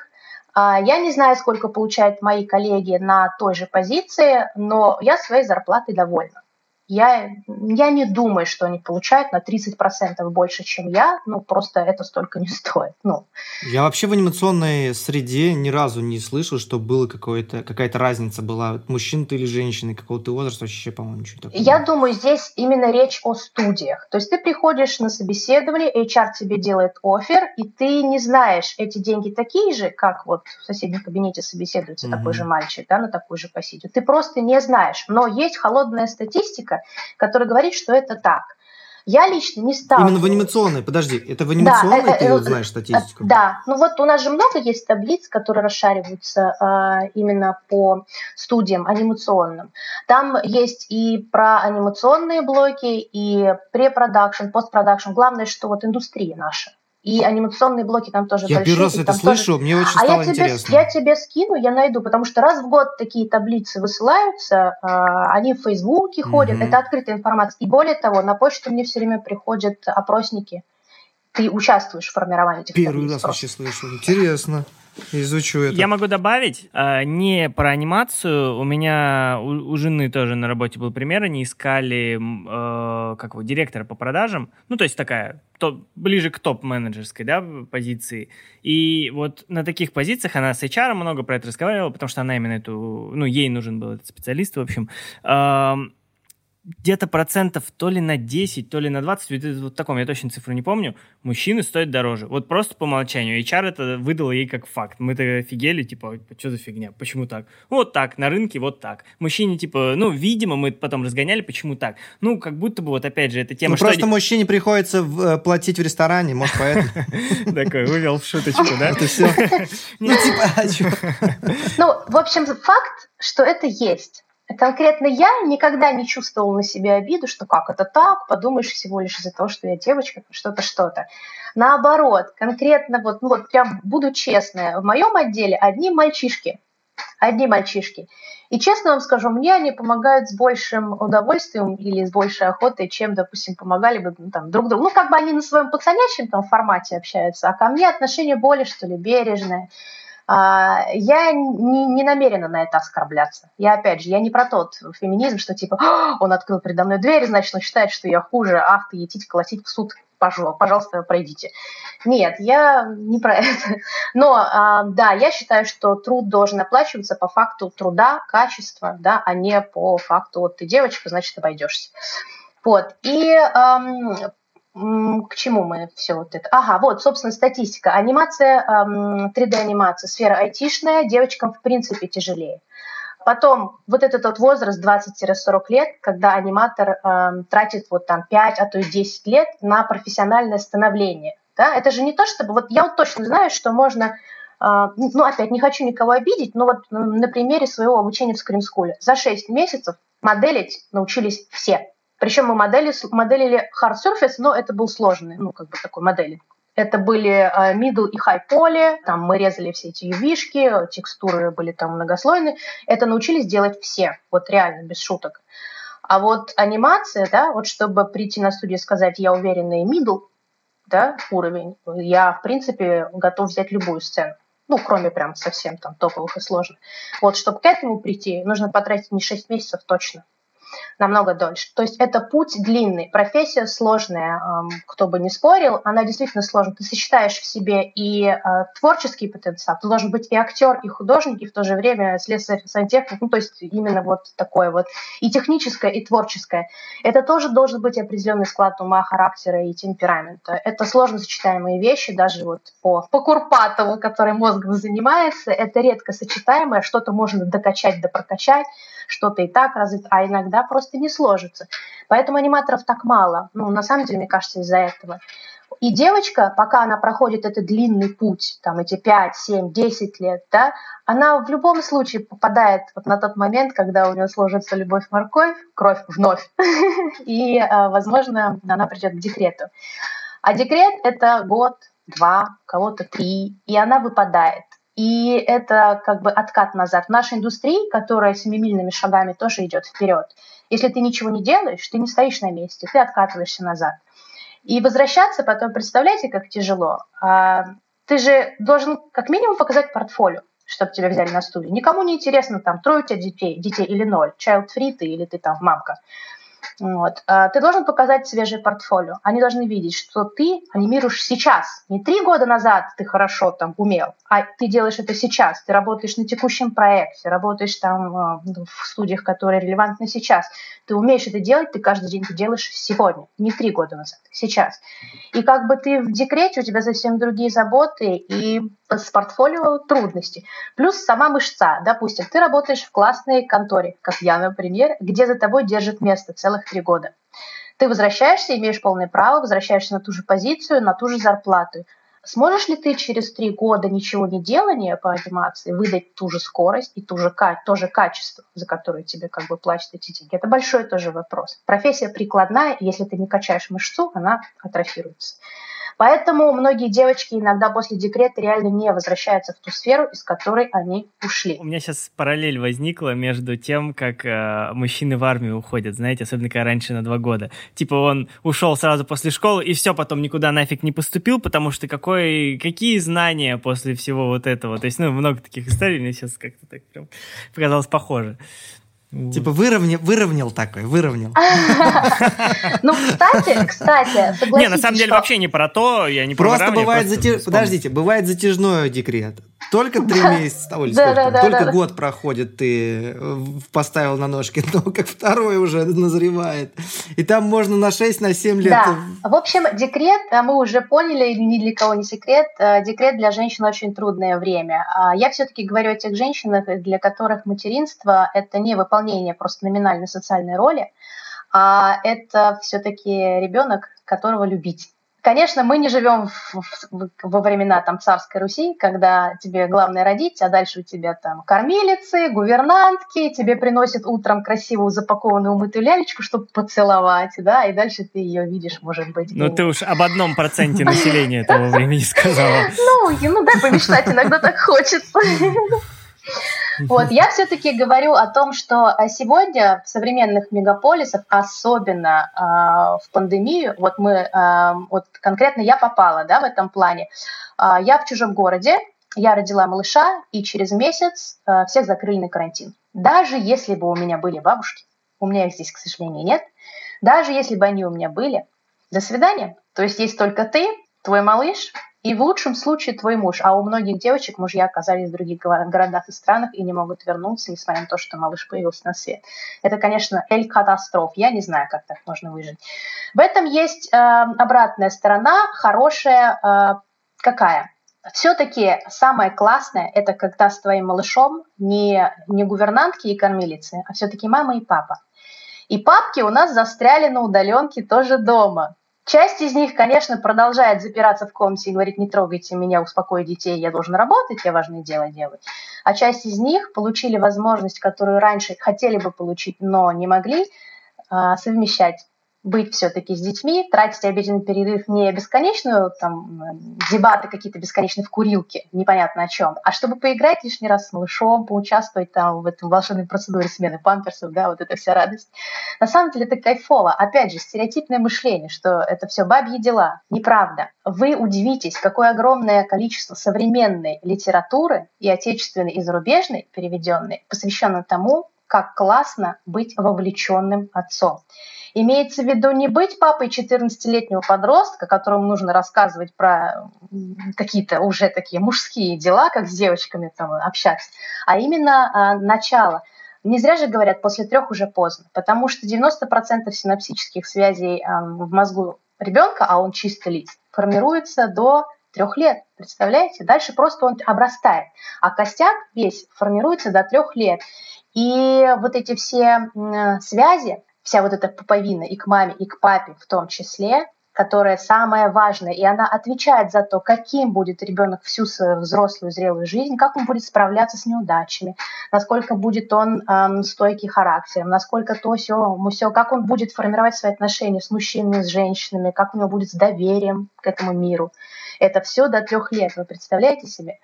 а, я не знаю, сколько получают мои коллеги на той же позиции, но я своей зарплатой довольна. Я, я не думаю, что они получают на 30% больше, чем я. Ну, просто это столько не стоит. Ну. Я вообще в анимационной среде ни разу не слышал, что было какая-то разница была. Мужчин ты или женщины, какого ты возраста, вообще, по-моему, ничего такого. Я думаю, здесь именно речь о студиях. То есть ты приходишь на собеседование, HR тебе делает офер, и ты не знаешь, эти деньги такие же, как вот в соседнем кабинете собеседуется mm-hmm. такой же мальчик, да, на такую же позицию. Ты просто не знаешь. Но есть холодная статистика, которая говорит, что это так. Я лично не стала. Именно в анимационной, подожди, это в анимационной да, ты э, знаешь статистику? Да, ну вот у нас же много есть таблиц, которые расшариваются э, именно по студиям анимационным. Там есть и про анимационные блоки, и препродакшн, постпродакшн. Главное, что вот индустрия наша. И анимационные блоки там тоже я большие. Я первый раз это слышу, тоже... мне очень а стало я тебе, интересно. Я тебе скину, я найду, потому что раз в год такие таблицы высылаются, а, они в Фейсбуке ходят, это открытая информация. И более того, на почту мне все время приходят опросники. Ты участвуешь в формировании этих Первый таблиц. раз просто. вообще слышу. Интересно. Изучу это. Я могу добавить, э, не про анимацию. У меня у, жены тоже на работе был пример. Они искали э, как его, директора по продажам. Ну, то есть такая, топ, ближе к топ-менеджерской да, позиции. И вот на таких позициях она с HR много про это разговаривала, потому что она именно эту... Ну, ей нужен был этот специалист, в общем. Э, где-то процентов то ли на 10, то ли на 20, вот таком, я точно цифру не помню, мужчины стоят дороже. Вот просто по умолчанию. HR это выдало ей как факт. Мы-то офигели, типа, что за фигня, почему так? Вот так, на рынке вот так. Мужчине, типа, ну, видимо, мы потом разгоняли, почему так? Ну, как будто бы, вот опять же, эта тема... Ну, что... просто мужчине приходится э, платить в ресторане, может, поэтому... *laughs* Такой, вывел в шуточку, да? Это все. *laughs* Ну, типа, а Ну, в общем, факт, что это есть. Конкретно я никогда не чувствовала на себе обиду, что как это так, подумаешь всего лишь из-за того, что я девочка, что-то, что-то. Наоборот, конкретно вот, ну вот прям буду честная, в моем отделе одни мальчишки, одни мальчишки. И честно вам скажу, мне они помогают с большим удовольствием или с большей охотой, чем, допустим, помогали бы ну, там, друг другу. Ну, как бы они на своем пацанячем там формате общаются, а ко мне отношение более, что ли, бережное. А, я не, не намерена на это оскорбляться. Я, опять же, я не про тот феминизм, что типа он открыл передо мной дверь, значит, он считает, что я хуже, ах ты, етить, колотить в суд, пожалуйста, пройдите. Нет, я не про это. Но а, да, я считаю, что труд должен оплачиваться по факту труда, качества, да, а не по факту вот ты девочка, значит, обойдешься. Вот. И эм, к чему мы все вот это? Ага, вот, собственно, статистика. Анимация, 3D-анимация, сфера айтишная, девочкам в принципе тяжелее. Потом вот этот вот возраст 20-40 лет, когда аниматор э, тратит вот там 5, а то и 10 лет на профессиональное становление. Да? Это же не то, чтобы... Вот я вот точно знаю, что можно... Э, ну, опять, не хочу никого обидеть, но вот на примере своего обучения в скримскуле. За 6 месяцев моделить научились все. Причем мы модели, моделили hard surface, но это был сложный, ну, как бы такой модель. Это были э, middle и high поли, там мы резали все эти ювишки, текстуры были там многослойные. Это научились делать все, вот реально, без шуток. А вот анимация, да, вот чтобы прийти на студию и сказать, я уверенный middle, да, уровень, я, в принципе, готов взять любую сцену. Ну, кроме прям совсем там топовых и сложных. Вот, чтобы к этому прийти, нужно потратить не 6 месяцев точно, намного дольше. То есть это путь длинный, профессия сложная, кто бы не спорил, она действительно сложная. Ты сочетаешь в себе и э, творческий потенциал, ты должен быть и актер, и художник, и в то же время слесарь, сантехник, ну то есть именно вот такое вот и техническое, и творческое. Это тоже должен быть определенный склад ума, характера и темперамента. Это сложно сочетаемые вещи, даже вот по, по Курпатову, который мозгом занимается, это редко сочетаемое, что-то можно докачать, допрокачать, что-то и так развить, а иногда просто не сложится. Поэтому аниматоров так мало. Ну, на самом деле, мне кажется, из-за этого. И девочка, пока она проходит этот длинный путь, там эти 5, 7, 10 лет, да, она в любом случае попадает вот на тот момент, когда у нее сложится любовь-морковь, кровь вновь, *laughs* и, а, возможно, она придет к декрету. А декрет – это год, два, кого-то три, и она выпадает. И это как бы откат назад. В нашей индустрии, которая семимильными шагами тоже идет вперед, если ты ничего не делаешь, ты не стоишь на месте, ты откатываешься назад. И возвращаться потом, представляете, как тяжело. А, ты же должен как минимум показать портфолио, чтобы тебя взяли на студию. Никому не интересно, там, трое у тебя детей, детей или ноль, child-free ты или ты там мамка. Вот. А, ты должен показать свежее портфолио. Они должны видеть, что ты анимируешь сейчас. Не три года назад ты хорошо там умел, а ты делаешь это сейчас. Ты работаешь на текущем проекте, работаешь там а, в студиях, которые релевантны сейчас. Ты умеешь это делать, ты каждый день это делаешь сегодня, не три года назад, сейчас. И как бы ты в декрете, у тебя совсем другие заботы, и с портфолио трудности. Плюс сама мышца. Допустим, ты работаешь в классной конторе, как я, например, где за тобой держит место целых три года. Ты возвращаешься, имеешь полное право, возвращаешься на ту же позицию, на ту же зарплату. Сможешь ли ты через три года ничего не делания по анимации выдать ту же скорость и ту же, то же качество, за которое тебе как бы платят эти деньги? Это большой тоже вопрос. Профессия прикладная, если ты не качаешь мышцу, она атрофируется. Поэтому многие девочки иногда после декрета реально не возвращаются в ту сферу, из которой они ушли. У меня сейчас параллель возникла между тем, как э, мужчины в армию уходят, знаете, особенно когда раньше на два года. Типа он ушел сразу после школы и все, потом никуда нафиг не поступил, потому что какой, какие знания после всего вот этого. То есть, ну, много таких историй, мне сейчас как-то так прям показалось похоже. Типа выровнял, выровнял такой, выровнял. *laughs* Ну, кстати, кстати, Не, на самом деле вообще не про то, я не Просто бывает подождите, бывает затяжной декрет. Только три месяца, ой, да, да, да, только год проходит, ты поставил на ножки, *laughs* но как второй уже назревает. И там можно на 6, на 7 лет. Да. В общем, декрет, мы уже поняли, ни для кого не секрет, декрет для женщин очень трудное время. Я все-таки говорю о тех женщинах, для которых материнство – это не выполнение просто номинальной социальной роли, а это все-таки ребенок, которого любить. Конечно, мы не живем в, в, во времена там царской Руси, когда тебе главное родить, а дальше у тебя там кормилицы, гувернантки, тебе приносят утром красивую запакованную умытую лялечку, чтобы поцеловать, да, и дальше ты ее видишь, может быть. Ну, ты уж об одном проценте населения этого времени сказала. Ну, ну дай помечтать, иногда так хочется. Вот, я все-таки говорю о том, что а, сегодня в современных мегаполисах, особенно э, в пандемию, вот мы, э, вот конкретно я попала, да, в этом плане. Э, я в чужом городе, я родила малыша, и через месяц э, всех закрыли на карантин. Даже если бы у меня были бабушки, у меня их здесь, к сожалению, нет, даже если бы они у меня были, до свидания. То есть есть только ты, твой малыш, и в лучшем случае твой муж, а у многих девочек мужья оказались в других городах и странах и не могут вернуться, несмотря на то, что малыш появился на свет. Это, конечно, эль катастроф. Я не знаю, как так можно выжить. В этом есть э, обратная сторона, хорошая э, какая? Все-таки самое классное – это когда с твоим малышом не, не гувернантки и кормилицы, а все-таки мама и папа. И папки у нас застряли на удаленке тоже дома. Часть из них, конечно, продолжает запираться в комнате и говорит, не трогайте меня, успокой детей, я должен работать, я важное дело делаю. А часть из них получили возможность, которую раньше хотели бы получить, но не могли, а, совмещать быть все-таки с детьми, тратить обеденный перерыв не бесконечную, там, дебаты какие-то бесконечные в курилке, непонятно о чем, а чтобы поиграть лишний раз с малышом, поучаствовать там в этом волшебной процедуре смены памперсов, да, вот эта вся радость. На самом деле это кайфово. Опять же, стереотипное мышление, что это все бабьи дела. Неправда. Вы удивитесь, какое огромное количество современной литературы и отечественной, и зарубежной, переведенной, посвящено тому, как классно быть вовлеченным отцом. Имеется в виду не быть папой 14-летнего подростка, которому нужно рассказывать про какие-то уже такие мужские дела, как с девочками там общаться, а именно а, начало. Не зря же говорят, после трех уже поздно, потому что 90% синапсических связей а, в мозгу ребенка, а он чисто лиц, формируется до трех лет. Представляете? Дальше просто он обрастает. А костяк весь формируется до трех лет. И вот эти все связи, вся вот эта пуповина и к маме, и к папе в том числе, которая самая важная, и она отвечает за то, каким будет ребенок всю свою взрослую зрелую жизнь, как он будет справляться с неудачами, насколько будет он эм, стойкий характером, насколько то все, все, как он будет формировать свои отношения с мужчинами, с женщинами, как у него будет с доверием к этому миру. Это все до трех лет, вы представляете себе?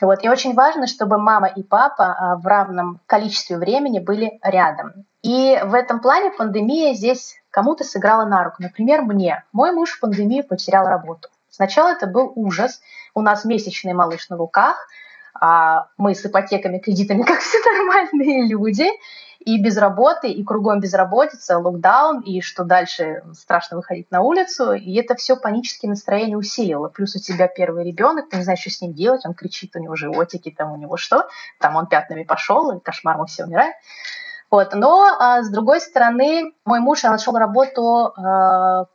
Вот. И очень важно, чтобы мама и папа а, в равном количестве времени были рядом. И в этом плане пандемия здесь кому-то сыграла на руку. Например, мне. Мой муж в пандемию потерял работу. Сначала это был ужас. У нас месячный малыш на руках, а мы с ипотеками, кредитами, *laughs* как все нормальные люди и без работы, и кругом безработица, локдаун, и что дальше страшно выходить на улицу, и это все панические настроения усилило. Плюс у тебя первый ребенок, ты не знаешь, что с ним делать, он кричит, у него животики, там у него что, там он пятнами пошел, и кошмар, мы все умираем. Вот. Но, а, с другой стороны, мой муж нашел работу а,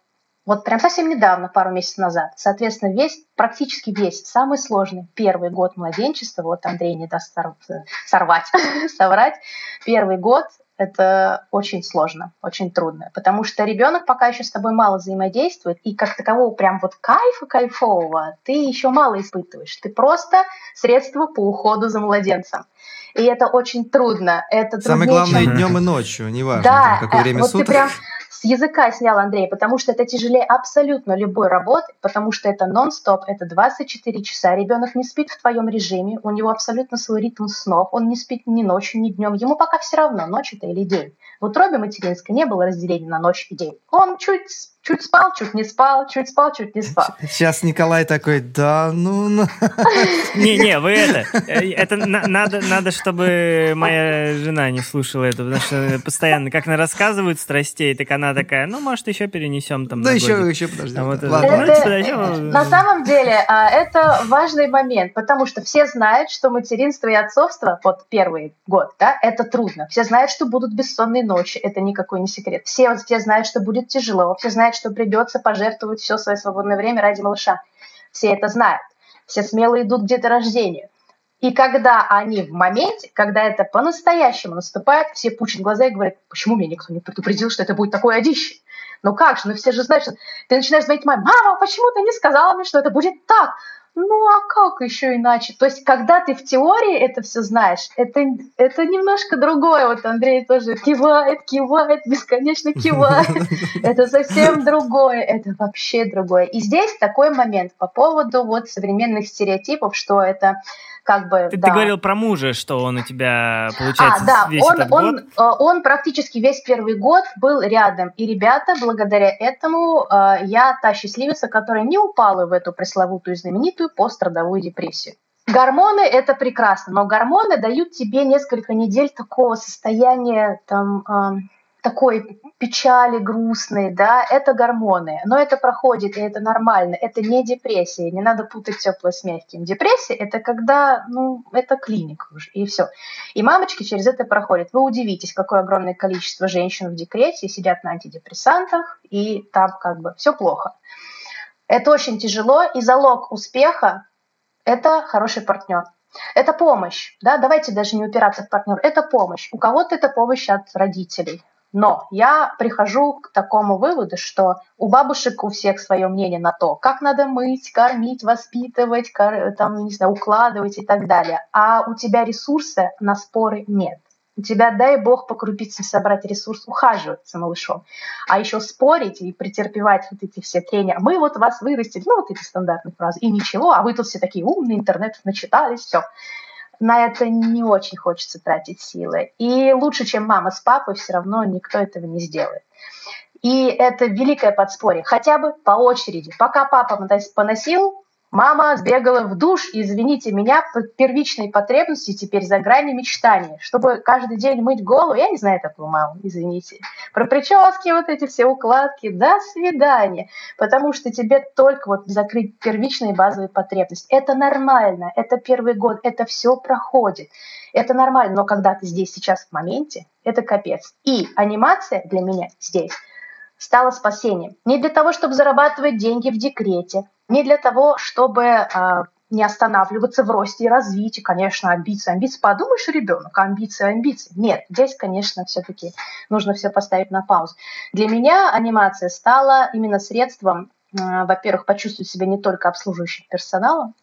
вот прям совсем недавно, пару месяцев назад. Соответственно, весь, практически весь, самый сложный первый год младенчества, вот Андрей не даст сорвать, *laughs* соврать, первый год это очень сложно, очень трудно, потому что ребенок пока еще с тобой мало взаимодействует, и как такового прям вот кайфа кайфового ты еще мало испытываешь. Ты просто средство по уходу за младенцем. И это очень трудно. Это Самое главное чем... днем и ночью, неважно, да, там, какое э, время вот суток. Ты прям с языка снял, Андрей, потому что это тяжелее абсолютно любой работы, потому что это нон-стоп, это 24 часа. Ребенок не спит в твоем режиме, у него абсолютно свой ритм снов, он не спит ни ночью, ни днем, ему пока все равно, ночь это или день. В утробе материнской не было разделения на ночь и день. Он чуть Чуть спал, чуть не спал, чуть спал, чуть не спал. Сейчас Николай такой, да, ну... ну». *laughs* Не-не, вы это... Это надо, надо, чтобы моя жена не слушала это, потому что постоянно, как она рассказывает страстей, так она такая, ну, может, еще перенесем там Да еще, еще. Это, на самом деле, а, это важный момент, потому что все знают, что материнство и отцовство, вот первый год, да, это трудно. Все знают, что будут бессонные ночи, это никакой не секрет. Все, все знают, что будет тяжело, все знают, что придется пожертвовать все свое свободное время ради малыша. Все это знают. Все смело идут к деторождению. И когда они в моменте, когда это по-настоящему наступает, все пучат глаза и говорят, почему меня никто не предупредил, что это будет такое одище? Ну как же, ну все же знают, что... Ты начинаешь звонить маме, мама, почему ты не сказала мне, что это будет так? Ну а как еще иначе? То есть, когда ты в теории это все знаешь, это, это немножко другое. Вот Андрей тоже кивает, кивает, бесконечно кивает. *laughs* Это совсем другое, это вообще другое. И здесь такой момент по поводу вот современных стереотипов, что это как бы... Ты, да. ты говорил про мужа, что он у тебя, получается, а, да, весь он, этот он, год? Э, он практически весь первый год был рядом. И, ребята, благодаря этому э, я та счастливица, которая не упала в эту пресловутую знаменитую пострадовую депрессию. Гормоны – это прекрасно, но гормоны дают тебе несколько недель такого состояния там, э, такой печали грустной, да, это гормоны. Но это проходит, и это нормально. Это не депрессия. Не надо путать теплое с мягким. Депрессия – это когда, ну, это клиника уже, и все. И мамочки через это проходят. Вы удивитесь, какое огромное количество женщин в декрете сидят на антидепрессантах, и там как бы все плохо. Это очень тяжело, и залог успеха – это хороший партнер. Это помощь, да, давайте даже не упираться в партнер, это помощь. У кого-то это помощь от родителей, но я прихожу к такому выводу, что у бабушек у всех свое мнение на то, как надо мыть, кормить, воспитывать, там, не знаю, укладывать и так далее. А у тебя ресурса на споры нет. У тебя, дай бог, по крупицам собрать ресурс, ухаживать за малышом. А еще спорить и претерпевать вот эти все трения. Мы вот вас вырастили, ну вот эти стандартные фразы. И ничего, а вы тут все такие умные, интернет начитались, все на это не очень хочется тратить силы. И лучше, чем мама с папой, все равно никто этого не сделает. И это великое подспорье. Хотя бы по очереди. Пока папа поносил, Мама сбегала в душ, извините меня, по первичной потребности теперь за грани мечтания, чтобы каждый день мыть голову. Я не знаю такую маму, извините. Про прически, вот эти все укладки, до свидания. Потому что тебе только вот закрыть первичные базовые потребности. Это нормально, это первый год, это все проходит. Это нормально, но когда ты здесь сейчас в моменте, это капец. И анимация для меня здесь стала спасением. Не для того, чтобы зарабатывать деньги в декрете, не для того, чтобы э, не останавливаться в росте и развитии, конечно, амбиции. Амбиции, подумаешь, ребенок, амбиции, амбиции. Нет, здесь, конечно, все-таки нужно все поставить на паузу. Для меня анимация стала именно средством, э, во-первых, почувствовать себя не только обслуживающим персоналом,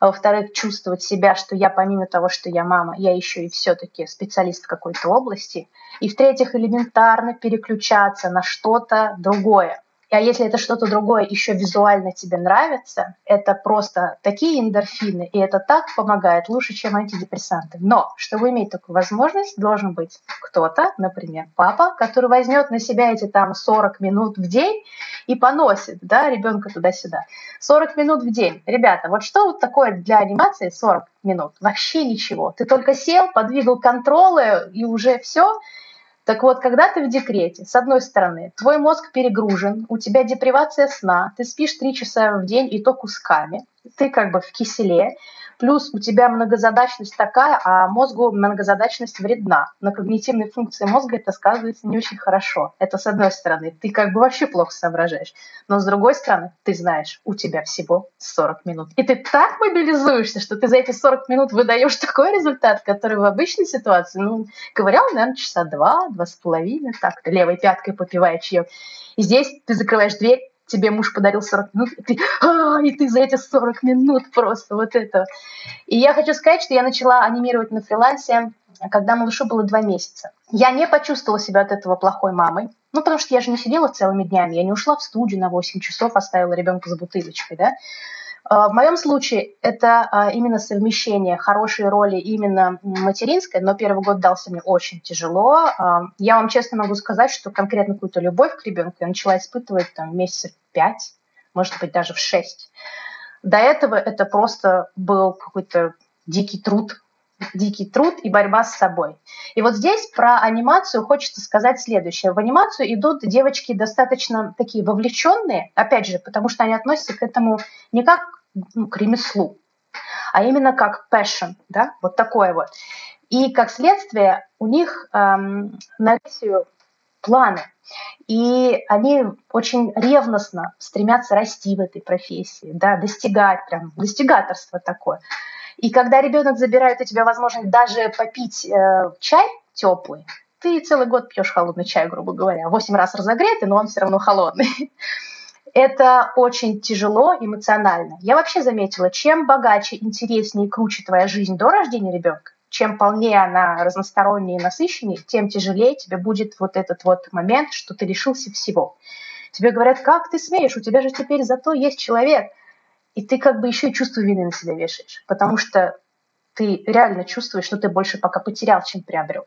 а во-вторых, чувствовать себя, что я помимо того, что я мама, я еще и все-таки специалист в какой-то области, и в-третьих, элементарно переключаться на что-то другое. А если это что-то другое еще визуально тебе нравится, это просто такие эндорфины, и это так помогает лучше, чем антидепрессанты. Но, чтобы иметь такую возможность, должен быть кто-то, например, папа, который возьмет на себя эти там 40 минут в день и поносит да, ребенка туда-сюда. 40 минут в день. Ребята, вот что вот такое для анимации 40 минут? Вообще ничего. Ты только сел, подвигал контролы, и уже все – так вот, когда ты в декрете, с одной стороны, твой мозг перегружен, у тебя депривация сна, ты спишь три часа в день и то кусками, ты как бы в киселе, Плюс у тебя многозадачность такая, а мозгу многозадачность вредна. На когнитивной функции мозга это сказывается не очень хорошо. Это с одной стороны, ты как бы вообще плохо соображаешь. Но с другой стороны, ты знаешь, у тебя всего 40 минут. И ты так мобилизуешься, что ты за эти 40 минут выдаешь *laughs* такой результат, который в обычной ситуации, ну, ковырял, наверное, часа два, два с половиной, так, левой пяткой попивая чаек. И здесь ты закрываешь дверь, тебе муж подарил 40 минут, и ты, а, и ты за эти 40 минут просто вот это. И я хочу сказать, что я начала анимировать на фрилансе, когда малышу было два месяца. Я не почувствовала себя от этого плохой мамой, ну, потому что я же не сидела целыми днями, я не ушла в студию на 8 часов, оставила ребенка за бутылочкой, да. В моем случае это именно совмещение хорошей роли именно материнской, но первый год дался мне очень тяжело. Я вам честно могу сказать, что конкретно какую-то любовь к ребенку я начала испытывать там месяцев пять, может быть, даже в шесть. До этого это просто был какой-то дикий труд, дикий труд и борьба с собой. И вот здесь про анимацию хочется сказать следующее. В анимацию идут девочки достаточно такие вовлеченные, опять же, потому что они относятся к этому не как ну, к ремеслу, а именно как passion, да, вот такое вот. И как следствие у них эм, на версию планы. И они очень ревностно стремятся расти в этой профессии, да, достигать, прям достигаторство такое. И когда ребенок забирает у тебя возможность даже попить э, чай теплый, ты целый год пьешь холодный чай, грубо говоря. Восемь раз разогретый, но он все равно холодный. *laughs* Это очень тяжело эмоционально. Я вообще заметила, чем богаче, интереснее и круче твоя жизнь до рождения ребенка, чем полнее она разностороннее и насыщеннее, тем тяжелее тебе будет вот этот вот момент, что ты лишился всего. Тебе говорят, как ты смеешь, у тебя же теперь зато есть человек – и ты как бы еще и чувство вины на себя вешаешь, потому что ты реально чувствуешь, что ты больше пока потерял, чем приобрел.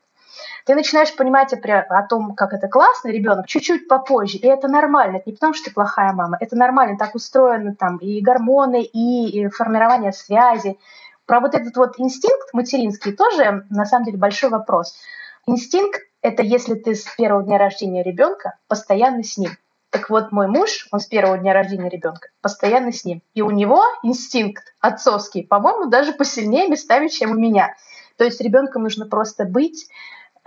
Ты начинаешь понимать о, том, как это классно, ребенок, чуть-чуть попозже, и это нормально. Это не потому, что ты плохая мама, это нормально, так устроено там и гормоны, и, и формирование связи. Про вот этот вот инстинкт материнский тоже, на самом деле, большой вопрос. Инстинкт – это если ты с первого дня рождения ребенка постоянно с ним. Так вот, мой муж, он с первого дня рождения ребенка, постоянно с ним. И у него инстинкт отцовский, по-моему, даже посильнее местами, чем у меня. То есть ребенком нужно просто быть,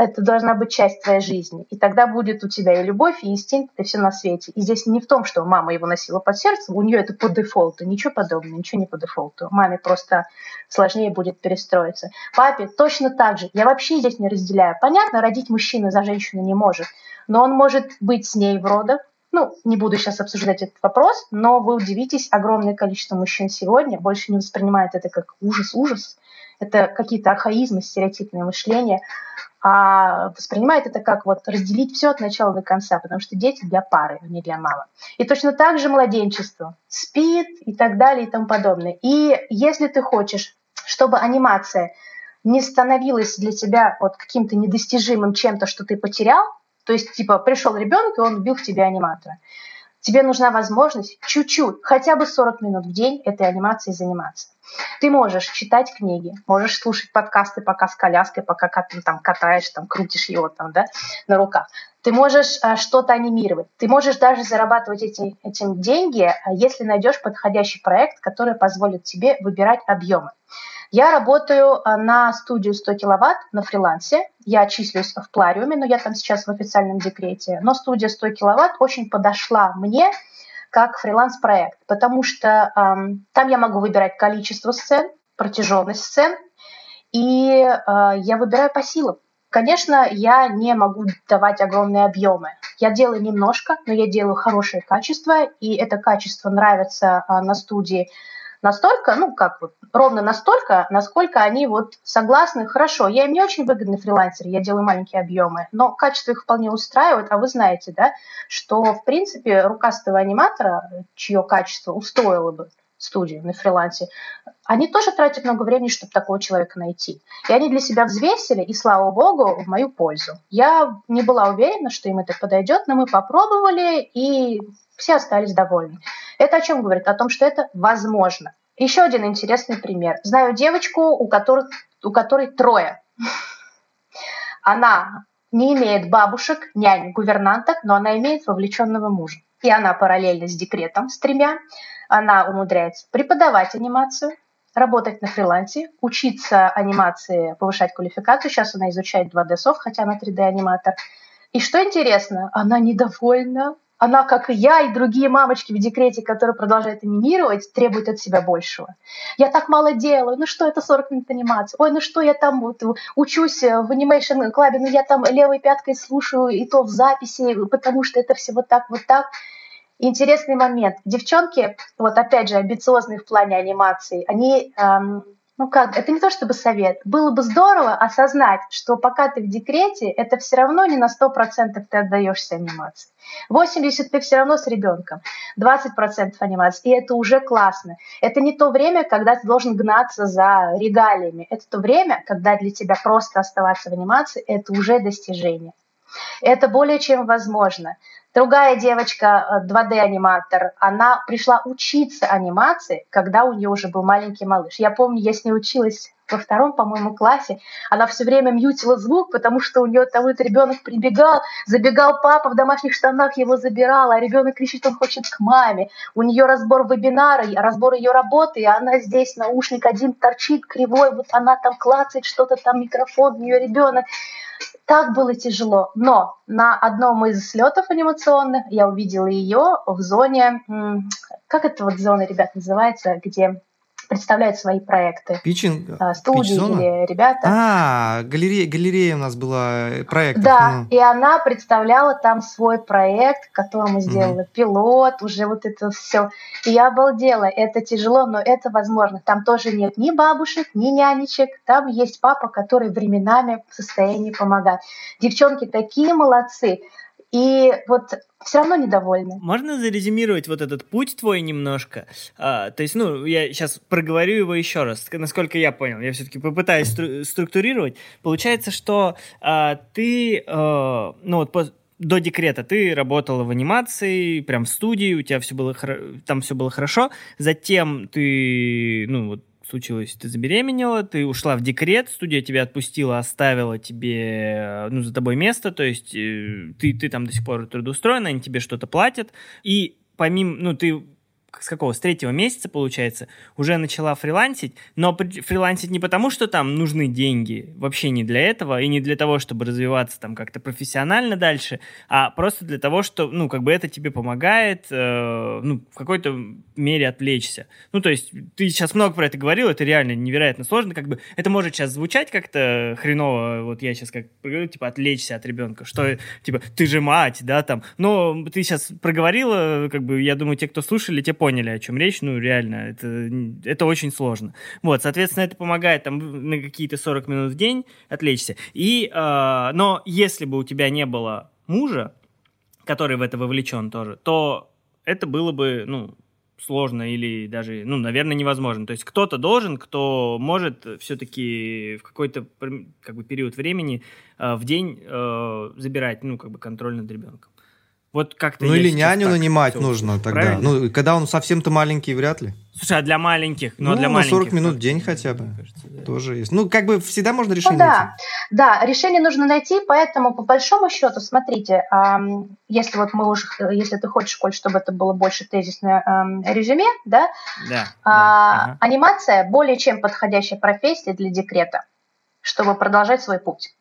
это должна быть часть твоей жизни. И тогда будет у тебя и любовь, и инстинкт, и все на свете. И здесь не в том, что мама его носила под сердцем, у нее это по дефолту, ничего подобного, ничего не по дефолту. Маме просто сложнее будет перестроиться. Папе точно так же. Я вообще здесь не разделяю. Понятно, родить мужчина за женщину не может, но он может быть с ней в родах, ну, не буду сейчас обсуждать этот вопрос, но вы удивитесь, огромное количество мужчин сегодня больше не воспринимает это как ужас-ужас. Это какие-то архаизмы, стереотипное мышление, а воспринимает это как вот разделить все от начала до конца, потому что дети для пары, а не для мамы. И точно так же младенчество, спит и так далее и тому подобное. И если ты хочешь, чтобы анимация не становилась для тебя вот каким-то недостижимым чем-то, что ты потерял, то есть, типа, пришел ребенок, и он убил в тебе аниматора. Тебе нужна возможность чуть-чуть, хотя бы 40 минут в день этой анимацией заниматься. Ты можешь читать книги, можешь слушать подкасты, пока с коляской, пока ты там катаешь, там крутишь его там, да, на руках. Ты можешь а, что-то анимировать. Ты можешь даже зарабатывать эти, этим деньги, а, если найдешь подходящий проект, который позволит тебе выбирать объемы. Я работаю а, на студию 100 киловатт на фрилансе. Я числюсь в Плариуме, но я там сейчас в официальном декрете. Но студия 100 киловатт очень подошла мне как фриланс-проект, потому что эм, там я могу выбирать количество сцен, протяженность сцен, и э, я выбираю по силам. Конечно, я не могу давать огромные объемы. Я делаю немножко, но я делаю хорошее качество, и это качество нравится э, на студии настолько, ну как вот, ровно настолько, насколько они вот согласны, хорошо, я им не очень выгодный фрилансер, я делаю маленькие объемы, но качество их вполне устраивает, а вы знаете, да, что в принципе рукастого аниматора, чье качество устроило бы студию на фрилансе, они тоже тратят много времени, чтобы такого человека найти. И они для себя взвесили, и слава богу, в мою пользу. Я не была уверена, что им это подойдет, но мы попробовали, и все остались довольны. Это о чем говорит? О том, что это возможно. Еще один интересный пример. Знаю девочку, у которой, у которой трое. Она не имеет бабушек, нянь, гувернанток, но она имеет вовлеченного мужа. И она параллельно с декретом, с тремя, она умудряется преподавать анимацию, работать на фрилансе, учиться анимации, повышать квалификацию. Сейчас она изучает 2D-софт, хотя она 3D-аниматор. И что интересно, она недовольна она, как и я, и другие мамочки в декрете, которые продолжают анимировать, требует от себя большего. Я так мало делаю, ну что это 40 минут анимации? Ой, ну что я там вот учусь в Animation Club, ну я там левой пяткой слушаю и то в записи, потому что это все вот так, вот так. Интересный момент. Девчонки, вот опять же, амбициозные в плане анимации, они эм, ну как, это не то чтобы совет. Было бы здорово осознать, что пока ты в декрете, это все равно не на 100% ты отдаешься анимации. 80 ты все равно с ребенком, 20% анимации, и это уже классно. Это не то время, когда ты должен гнаться за регалиями. Это то время, когда для тебя просто оставаться в анимации, это уже достижение. Это более чем возможно. Другая девочка, 2D-аниматор, э, она пришла учиться анимации, когда у нее уже был маленький малыш. Я помню, я с ней училась во втором, по-моему, классе. Она все время мьютила звук, потому что у нее там этот ребенок прибегал, забегал папа в домашних штанах, его забирал, а ребенок кричит, он хочет к маме. У нее разбор вебинара, разбор ее работы, и она здесь, наушник один торчит кривой, вот она там клацает что-то, там микрофон, у нее ребенок. Так было тяжело, но на одном из слетов анимационных я увидела ее в зоне, как это вот зона, ребят, называется, где представляют свои проекты. Питчинг? А, студии или ребята. А, галерея, галерея у нас была э, проект. Да, ну. и она представляла там свой проект, которому сделала угу. пилот, уже вот это все. И я обалдела. Это тяжело, но это возможно. Там тоже нет ни бабушек, ни нянечек. Там есть папа, который временами в состоянии помогать. Девчонки такие молодцы. И вот все равно недовольны. Можно зарезюмировать вот этот путь твой немножко? А, то есть, ну, я сейчас проговорю его еще раз, насколько я понял. Я все-таки попытаюсь стру- структурировать. Получается, что а, ты, а, ну вот по, до декрета ты работала в анимации, прям в студии, у тебя все было там все было хорошо. Затем ты, ну вот случилось, ты забеременела, ты ушла в декрет, студия тебя отпустила, оставила тебе, ну, за тобой место, то есть э, ты, ты там до сих пор трудоустроена, они тебе что-то платят, и помимо, ну, ты с какого, с третьего месяца, получается, уже начала фрилансить, но фрилансить не потому, что там нужны деньги, вообще не для этого, и не для того, чтобы развиваться там как-то профессионально дальше, а просто для того, что, ну, как бы это тебе помогает, э, ну, в какой-то мере отвлечься. Ну, то есть, ты сейчас много про это говорил, это реально невероятно сложно, как бы, это может сейчас звучать как-то хреново, вот я сейчас как говорю, типа, отвлечься от ребенка, что, типа, ты же мать, да, там, но ты сейчас проговорила, как бы, я думаю, те, кто слушали, те поняли, о чем речь. Ну, реально, это, это очень сложно. Вот, соответственно, это помогает там на какие-то 40 минут в день отвлечься. И, э, но если бы у тебя не было мужа, который в это вовлечен тоже, то это было бы, ну, сложно или даже, ну, наверное, невозможно. То есть кто-то должен, кто может все-таки в какой-то как бы период времени э, в день э, забирать, ну, как бы контроль над ребенком. Вот как-то ну или няню нанимать нужно тогда. Правильно? Ну, когда он совсем-то маленький, вряд ли. Слушай, а для маленьких? Ну, а ну для маленьких. 40 минут в день хотя бы. Кажется, да. Тоже есть. Ну, как бы всегда можно решение ну, да. найти. Да, решение нужно найти, поэтому по большому счету, смотрите, если вот мы уже, если ты хочешь, Коль, чтобы это было больше тезисное резюме, да, да, а, да ага. анимация более чем подходящая профессия для декрета, чтобы продолжать свой путь.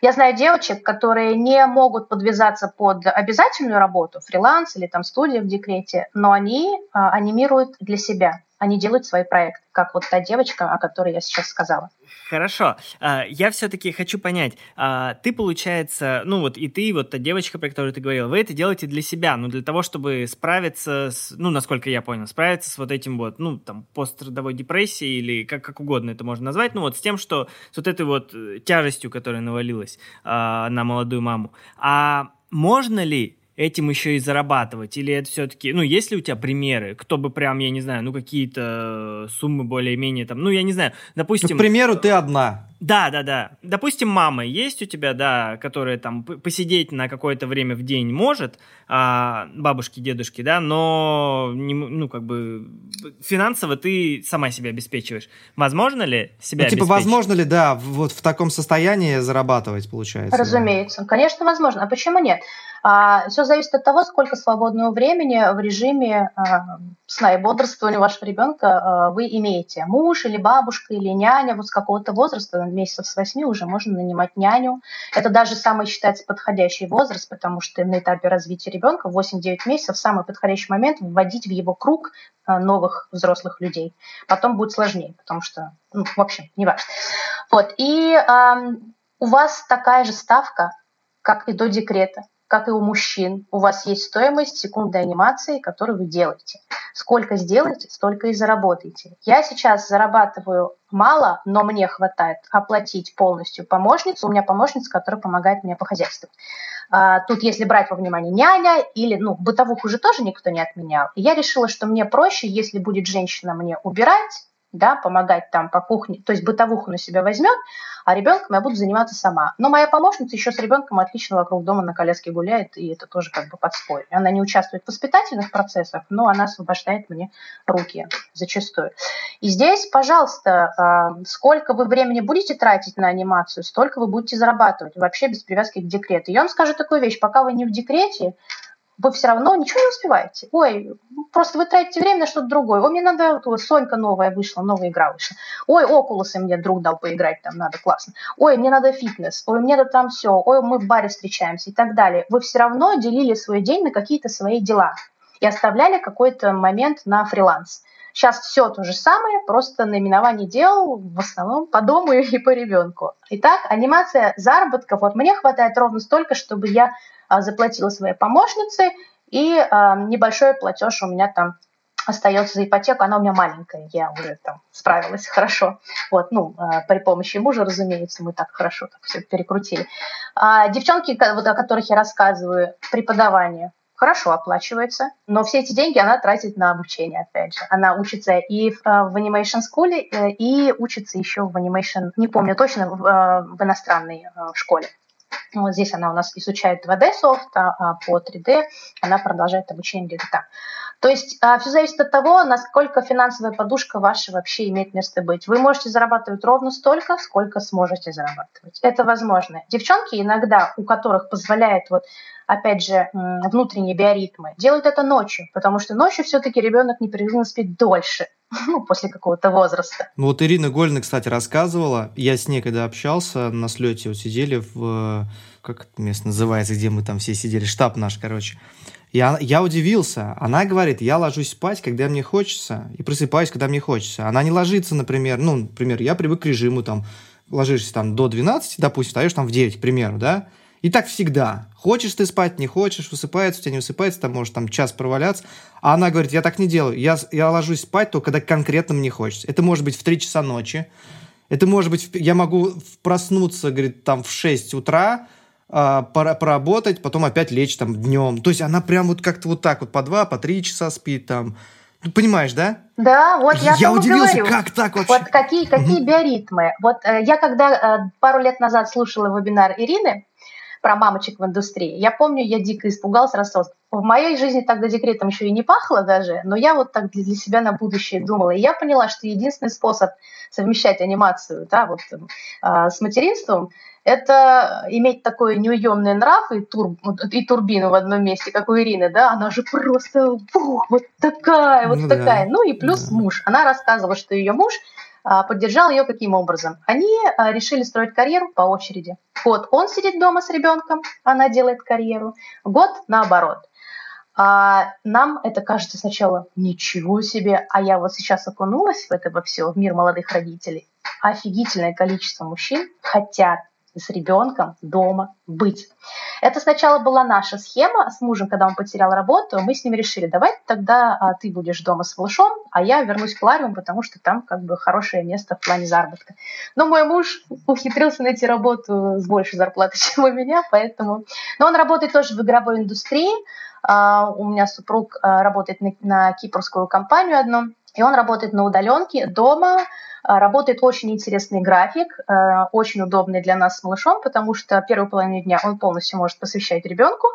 Я знаю девочек, которые не могут подвязаться под обязательную работу, фриланс или там студия в декрете, но они а, анимируют для себя они делают свои проекты, как вот та девочка, о которой я сейчас сказала. Хорошо. А, я все-таки хочу понять, а, ты, получается, ну вот и ты, вот та девочка, про которую ты говорил, вы это делаете для себя, ну для того, чтобы справиться с, ну, насколько я понял, справиться с вот этим вот, ну, там, пострадовой депрессией или как, как угодно это можно назвать, ну вот с тем, что с вот этой вот э, тяжестью, которая навалилась а, на молодую маму. А можно ли этим еще и зарабатывать? Или это все-таки, ну, есть ли у тебя примеры, кто бы прям, я не знаю, ну, какие-то суммы более-менее там, ну, я не знаю, допустим... Ну, к примеру, ты одна. Да, да, да. Допустим, мама есть у тебя, да, которая там посидеть на какое-то время в день может, а, бабушки, дедушки, да, но, не, ну, как бы, финансово ты сама себя обеспечиваешь. Возможно ли себя ну, типа, возможно ли, да, вот в таком состоянии зарабатывать, получается? Разумеется. Да? Конечно, возможно. А почему нет? А, все зависит от того, сколько свободного времени в режиме а, сна и бодрствования вашего ребенка а, вы имеете. Муж или бабушка или няня вот с какого-то возраста, месяцев с 8 уже можно нанимать няню. Это даже самый считается подходящий возраст, потому что на этапе развития ребенка 8-9 месяцев самый подходящий момент вводить в его круг новых взрослых людей. Потом будет сложнее, потому что, ну, в общем, не важно. Вот. И э, у вас такая же ставка, как и до декрета. Как и у мужчин, у вас есть стоимость секундной анимации, которую вы делаете. Сколько сделаете, столько и заработаете. Я сейчас зарабатываю мало, но мне хватает оплатить полностью помощницу. У меня помощница, которая помогает мне по хозяйству. А, тут, если брать во внимание няня или, ну, бытовуху уже тоже никто не отменял. И я решила, что мне проще, если будет женщина мне убирать, да, помогать там по кухне, то есть бытовуху на себя возьмет, а ребенком я буду заниматься сама. Но моя помощница еще с ребенком отлично вокруг дома на коляске гуляет, и это тоже как бы подспорье. Она не участвует в воспитательных процессах, но она освобождает мне руки зачастую. И здесь, пожалуйста, а, сколько вы времени будете тратить на анимацию, столько вы будете зарабатывать, вообще без привязки к декрету. Я вам скажу такую вещь, пока вы не в декрете, вы все равно ничего не успеваете. Ой, просто вы тратите время на что-то другое. Ой, мне надо, вот, Сонька новая вышла, новая игра вышла. Ой, Окулусы мне друг дал поиграть, там надо, классно. Ой, мне надо фитнес, ой, мне надо там все, ой, мы в баре встречаемся и так далее. Вы все равно делили свой день на какие-то свои дела и оставляли какой-то момент на фриланс. Сейчас все то же самое, просто наименование дел в основном по дому *laughs* и по ребенку. Итак, анимация заработков. Вот мне хватает ровно столько, чтобы я заплатила своей помощнице, и а, небольшой платеж у меня там остается за ипотеку, она у меня маленькая, я уже там справилась хорошо. Вот, ну, а, при помощи мужа, разумеется, мы так хорошо так все перекрутили. А девчонки, вот, о которых я рассказываю, преподавание хорошо оплачивается, но все эти деньги она тратит на обучение, опять же. Она учится и в, в Animation School, э, и учится еще в Animation, не помню точно, в, в иностранной школе. Вот здесь она у нас изучает 2D софт, а по 3D она продолжает обучение где-то там. То есть а, все зависит от того, насколько финансовая подушка ваша вообще имеет место быть. Вы можете зарабатывать ровно столько, сколько сможете зарабатывать. Это возможно. Девчонки иногда, у которых позволяет вот опять же, внутренние биоритмы, делают это ночью, потому что ночью все-таки ребенок непрерывно спит дольше, *laughs* ну, после какого-то возраста. Ну, вот Ирина Гольна, кстати, рассказывала, я с ней когда общался на слете, вот сидели в, как это место называется, где мы там все сидели, штаб наш, короче, я, я удивился. Она говорит, я ложусь спать, когда мне хочется, и просыпаюсь, когда мне хочется. Она не ложится, например, ну, например, я привык к режиму, там, ложишься там до 12, допустим, встаешь там в 9, к примеру, да, и так всегда. Хочешь ты спать, не хочешь, высыпается, у тебя не высыпается, там может там час проваляться. А она говорит, я так не делаю. Я, я ложусь спать только когда конкретно мне хочется. Это может быть в 3 часа ночи. Это может быть, я могу проснуться, говорит, там в 6 утра, э, поработать, потом опять лечь там днем. То есть она прям вот как-то вот так вот по 2, по 3 часа спит там. Ну, понимаешь, да? Да, вот я Я удивился, говорю. как так вообще? Вот какие, какие биоритмы. Вот э, я когда э, пару лет назад слушала вебинар Ирины, про мамочек в индустрии. Я помню, я дико испугалась, расстроилась. В моей жизни тогда декретом еще и не пахло даже, но я вот так для себя на будущее думала. И я поняла, что единственный способ совмещать анимацию да, вот, э, с материнством – это иметь такой неуемный нрав и, тур, и турбину в одном месте, как у Ирины, да, она же просто фух, вот такая, вот ну, такая. Да. Ну и плюс да. муж. Она рассказывала, что ее муж – а, поддержал ее каким образом? Они а, решили строить карьеру по очереди. Год он сидит дома с ребенком, она делает карьеру, год наоборот. А нам это кажется сначала ничего себе, а я вот сейчас окунулась в это во все, в мир молодых родителей. Офигительное количество мужчин хотят с ребенком дома быть. Это сначала была наша схема с мужем, когда он потерял работу. Мы с ним решили, давай тогда а, ты будешь дома с малышом, а я вернусь в Клариум, потому что там как бы хорошее место в плане заработка. Но мой муж ухитрился найти работу с большей зарплатой, *laughs* чем у меня, поэтому... Но он работает тоже в игровой индустрии. А, у меня супруг а, работает на, кипрскую компанию одну, и он работает на удаленке дома, а, работает очень интересный график, очень удобный для нас с малышом, потому что первую половину дня он полностью может посвящать ребенку,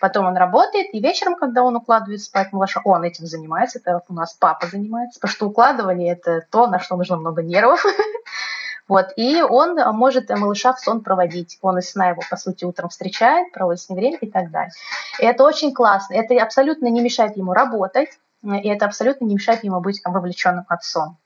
потом он работает, и вечером, когда он укладывает спать малыша, он этим занимается, это у нас папа занимается, потому что укладывание – это то, на что нужно много нервов. *laughs* Вот, и он может малыша в сон проводить. Он из сна его, по сути, утром встречает, проводит с ним время и так далее. И это очень классно. Это абсолютно не мешает ему работать, и это абсолютно не мешает ему быть вовлеченным отцом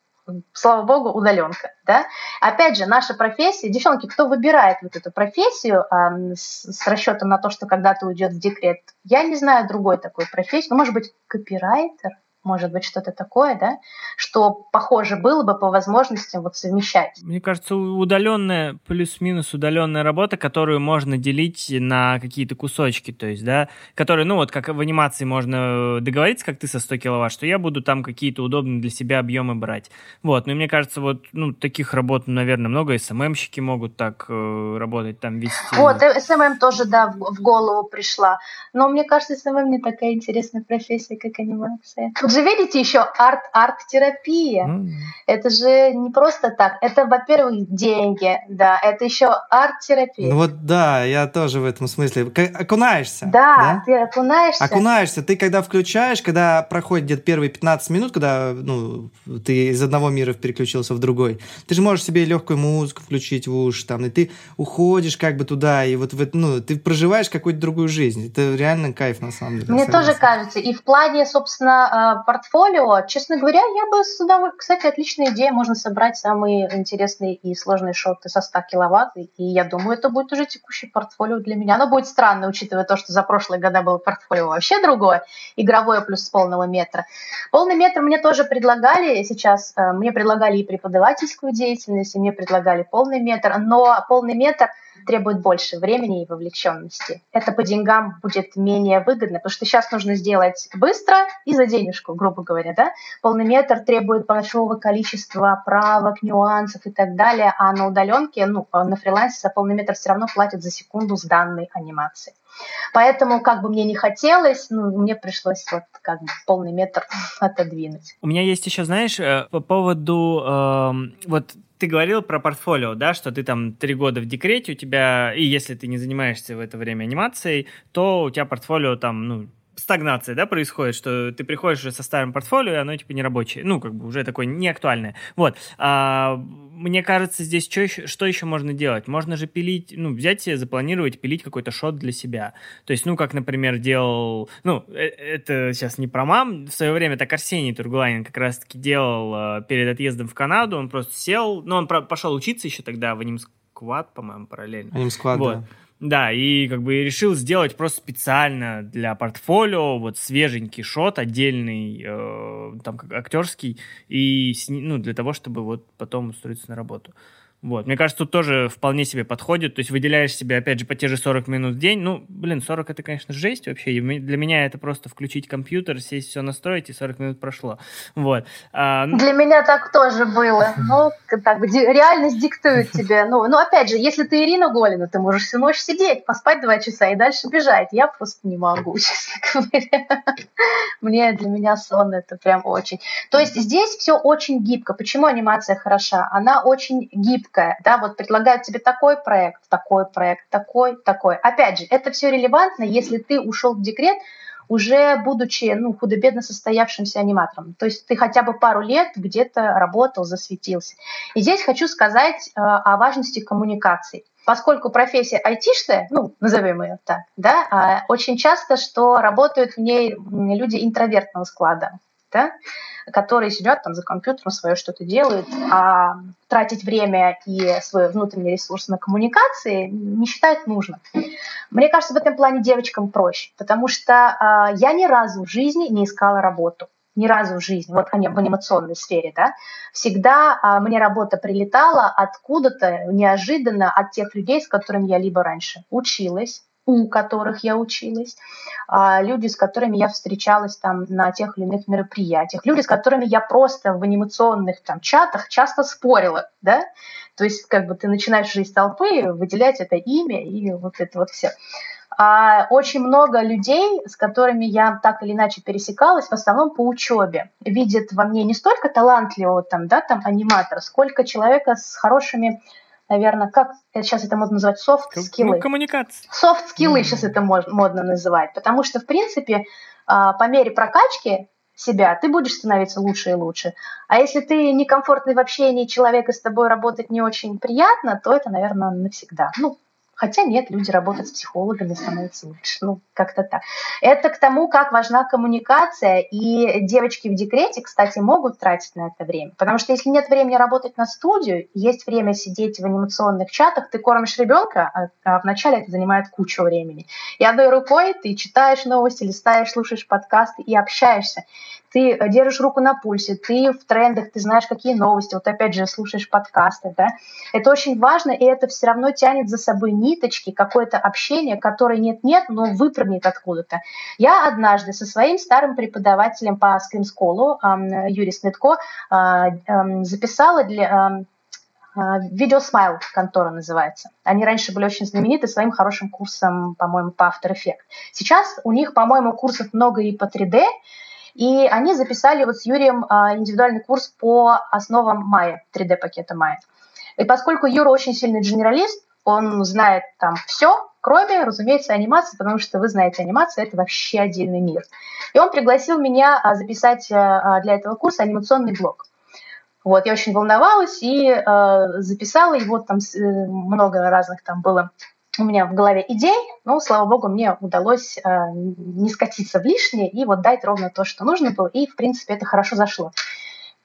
слава богу, удаленка. Да? Опять же, наша профессия, девчонки, кто выбирает вот эту профессию э, с, с расчетом на то, что когда-то уйдет в декрет, я не знаю другой такой профессии, ну, может быть, копирайтер, может быть, что-то такое, да, что похоже было бы по возможностям вот совмещать. Мне кажется, удаленная, плюс-минус удаленная работа, которую можно делить на какие-то кусочки, то есть, да, которые, ну, вот как в анимации можно договориться, как ты со 100 киловатт, что я буду там какие-то удобные для себя объемы брать. Вот, ну, и мне кажется, вот, ну, таких работ, наверное, много, СММщики могут так э, работать, там вести. Вот, СММ тоже, да, в, в голову пришла. Но мне кажется, СММ не такая интересная профессия, как анимация. Тут же видите еще арт, арт-терапия. Mm. Это же не просто так. Это, во-первых, деньги, да, это еще арт-терапия. Ну вот да, я тоже в этом смысле. Окунаешься. Да, да? ты окунаешься. Окунаешься. Ты когда включаешь, когда проходит где-то первые 15 минут, когда ну, ты из одного мира переключился в другой, ты же можешь себе легкую музыку включить в уши, там, и ты уходишь как бы туда, и вот в, ну, ты проживаешь какую-то другую жизнь. Это реально кайф, на самом деле. Мне тоже кажется. И в плане, собственно, а, портфолио, честно говоря, я бы с удовольствием... Кстати, отличная идея. Можно собрать самые интересные и сложные шоты со 100 киловатт. И я думаю, это будет уже текущее портфолио для меня. Оно будет странно, учитывая то, что за прошлые года было портфолио вообще другое. Игровое плюс полного метра. Полный метр мне тоже предлагали сейчас. А, мне предлагали и преподавательскую деятельность, и мне предлагали полный метр. Но полный метр – требует больше времени и вовлеченности. Это по деньгам будет менее выгодно, потому что сейчас нужно сделать быстро и за денежку, грубо говоря, да. Полный метр требует большого количества правок, нюансов и так далее, а на удаленке, ну, на фрилансе за полный метр все равно платят за секунду с данной анимации. Поэтому, как бы мне не хотелось, ну, мне пришлось вот как бы полный метр отодвинуть. У меня есть еще, знаешь, э, по поводу э, вот ты говорил про портфолио, да, что ты там три года в декрете, у тебя, и если ты не занимаешься в это время анимацией, то у тебя портфолио там, ну, стагнация, да, происходит, что ты приходишь уже со старым портфолио, и оно типа не рабочее, ну, как бы уже такое неактуальное. Вот. А, мне кажется, здесь что еще, что еще можно делать? Можно же пилить, ну, взять себе, запланировать, пилить какой-то шот для себя. То есть, ну, как, например, делал, ну, э, это сейчас не про мам, в свое время так Арсений Тургуланин как раз-таки делал э, перед отъездом в Канаду, он просто сел, ну, он пошел учиться еще тогда в анимсквад, по-моему, параллельно. Анимсквад, вот. да. Да, и как бы решил сделать просто специально для портфолио вот свеженький шот, отдельный, э, там как актерский, и ну, для того, чтобы вот потом устроиться на работу. Вот. Мне кажется, тут тоже вполне себе подходит. То есть выделяешь себе, опять же, по те же 40 минут в день. Ну, блин, 40 это, конечно, жесть вообще. Для меня это просто включить компьютер, сесть все настроить, и 40 минут прошло. Вот. А, ну... Для меня так тоже было. Ну, так бы реальность диктует тебе. Ну, ну, опять же, если ты Ирина Голина, ты можешь всю ночь сидеть, поспать два часа и дальше бежать. Я просто не могу, *laughs* честно говоря. Мне, для меня сон это прям очень. То есть здесь все очень гибко. Почему анимация хороша? Она очень гибкая гибкая, да, вот предлагают тебе такой проект, такой проект, такой, такой. Опять же, это все релевантно, если ты ушел в декрет, уже будучи ну, худо-бедно состоявшимся аниматором. То есть ты хотя бы пару лет где-то работал, засветился. И здесь хочу сказать э, о важности коммуникаций. Поскольку профессия айтишная, ну, назовем ее так, да, э, очень часто, что работают в ней люди интровертного склада, да, которые сидят там за компьютером, свое что-то делают, а тратить время и свой внутренний ресурс на коммуникации не считают нужным. Мне кажется, в этом плане девочкам проще, потому что э, я ни разу в жизни не искала работу. Ни разу в жизни, вот в анимационной сфере, да, всегда а, мне работа прилетала откуда-то неожиданно от тех людей, с которыми я либо раньше училась, у которых я училась, а, люди, с которыми я встречалась там на тех или иных мероприятиях, люди, с которыми я просто в анимационных там чатах часто спорила, да, то есть как бы ты начинаешь жизнь толпы, выделять это имя и вот это вот все. А очень много людей, с которыми я так или иначе пересекалась, в основном по учебе, видят во мне не столько талантливого там, да, там аниматора, сколько человека с хорошими наверное, как сейчас это модно называть, софт-скиллы. Ну, коммуникация. Софт-скиллы mm-hmm. сейчас это модно называть, потому что, в принципе, а, по мере прокачки себя, ты будешь становиться лучше и лучше. А если ты некомфортный в общении человек, и с тобой работать не очень приятно, то это, наверное, навсегда. Ну, Хотя нет, люди работают с психологами, становятся лучше. Ну, как-то так. Это к тому, как важна коммуникация. И девочки в декрете, кстати, могут тратить на это время. Потому что если нет времени работать на студию, есть время сидеть в анимационных чатах, ты кормишь ребенка, а, а вначале это занимает кучу времени. И одной рукой ты читаешь новости, листаешь, слушаешь подкасты и общаешься ты держишь руку на пульсе, ты в трендах, ты знаешь, какие новости, вот опять же слушаешь подкасты, да, это очень важно, и это все равно тянет за собой ниточки, какое-то общение, которое нет-нет, но выпрыгнет откуда-то. Я однажды со своим старым преподавателем по School, Юрий Снитко, а, записала для Видео Смайл контора называется. Они раньше были очень знамениты своим хорошим курсом, по-моему, по After Effects. Сейчас у них, по-моему, курсов много и по 3D, и они записали вот с Юрием а, индивидуальный курс по основам Maya, 3D-пакета Maya. И поскольку Юра очень сильный генералист, он знает там все, кроме, разумеется, анимации, потому что вы знаете, анимация – это вообще отдельный мир. И он пригласил меня а, записать а, для этого курса анимационный блог. Вот, я очень волновалась и э, записала его, там э, много разных там было у меня в голове идей, но, слава богу, мне удалось э, не скатиться в лишнее и вот дать ровно то, что нужно было, и, в принципе, это хорошо зашло.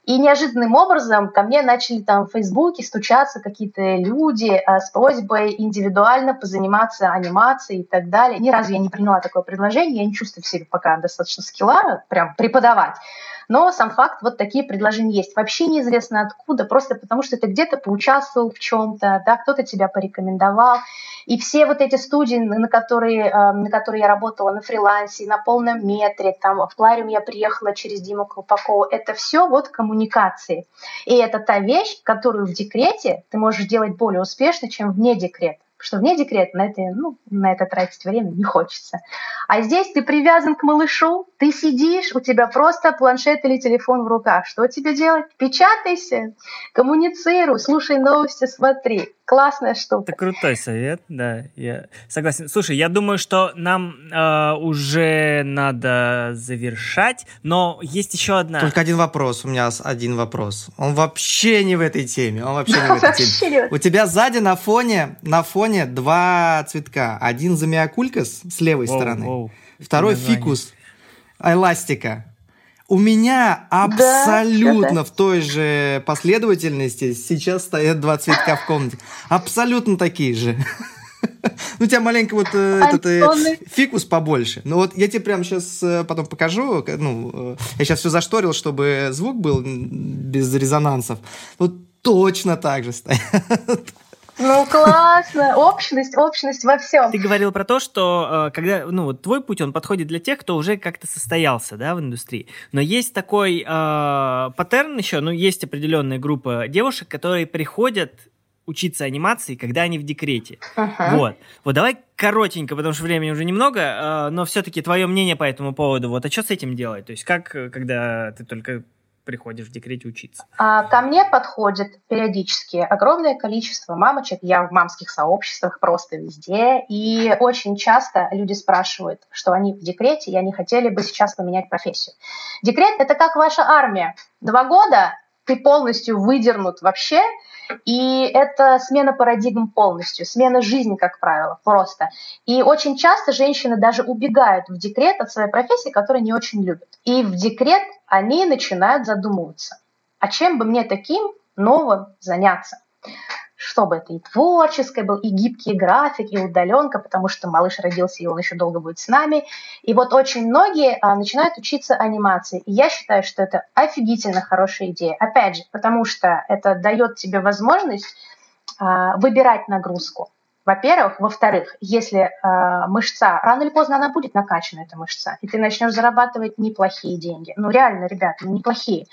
И неожиданным образом ко мне начали там в Фейсбуке стучаться какие-то люди э, с просьбой индивидуально позаниматься анимацией и так далее. Ни разу я не приняла такое предложение, я не чувствую в себе пока достаточно скилла прям преподавать. Но сам факт, вот такие предложения есть. Вообще неизвестно откуда, просто потому что ты где-то поучаствовал в чем-то, да, кто-то тебя порекомендовал. И все вот эти студии, на которые, э, на которые я работала на фрилансе, на полном метре, там в Плариум я приехала через Диму Колпакову, это все вот коммуникации. И это та вещь, которую в декрете ты можешь делать более успешно, чем вне декрета что вне декрета на это, ну, на это тратить время не хочется. А здесь ты привязан к малышу, ты сидишь, у тебя просто планшет или телефон в руках. Что тебе делать? Печатайся, коммуницируй, слушай новости, смотри. Классная штука. Это крутой совет, да, я согласен. Слушай, я думаю, что нам э, уже надо завершать, но есть еще одна. Только один вопрос, у меня один вопрос. Он вообще не в этой теме, он вообще не в этой теме. У тебя сзади на фоне, на фоне два цветка. Один замиокулькас с левой стороны, второй фикус эластика. У меня абсолютно да, в той же последовательности сейчас стоят два цветка в комнате. Абсолютно такие же. *laughs* Ну, у тебя маленько вот э, этот э, фикус побольше. Ну, вот я тебе прямо сейчас э, потом покажу. Ну, я сейчас все зашторил, чтобы звук был без резонансов. Вот точно так же стоят. *laughs* Ну, классно. Общность, общность во всем. Ты говорил про то, что э, когда, ну, вот твой путь, он подходит для тех, кто уже как-то состоялся, да, в индустрии. Но есть такой э, паттерн еще, ну, есть определенная группа девушек, которые приходят учиться анимации, когда они в декрете. Uh-huh. Вот. Вот давай коротенько, потому что времени уже немного, э, но все-таки твое мнение по этому поводу. Вот, а что с этим делать? То есть как, когда ты только приходишь в декрете учиться? А, ко мне подходит периодически огромное количество мамочек. Я в мамских сообществах просто везде. И очень часто люди спрашивают, что они в декрете, и они хотели бы сейчас поменять профессию. Декрет – это как ваша армия. Два года ты полностью выдернут вообще, и это смена парадигм полностью, смена жизни, как правило, просто. И очень часто женщины даже убегают в декрет от своей профессии, которую не очень любят. И в декрет они начинают задумываться, а чем бы мне таким новым заняться? Чтобы это и творческое был, и гибкий график, и удаленка, потому что малыш родился, и он еще долго будет с нами. И вот очень многие а, начинают учиться анимации. И я считаю, что это офигительно хорошая идея. Опять же, потому что это дает тебе возможность а, выбирать нагрузку. Во-первых. Во-вторых, если э, мышца, рано или поздно она будет накачана, эта мышца, и ты начнешь зарабатывать неплохие деньги. Ну, реально, ребят, ну, неплохие.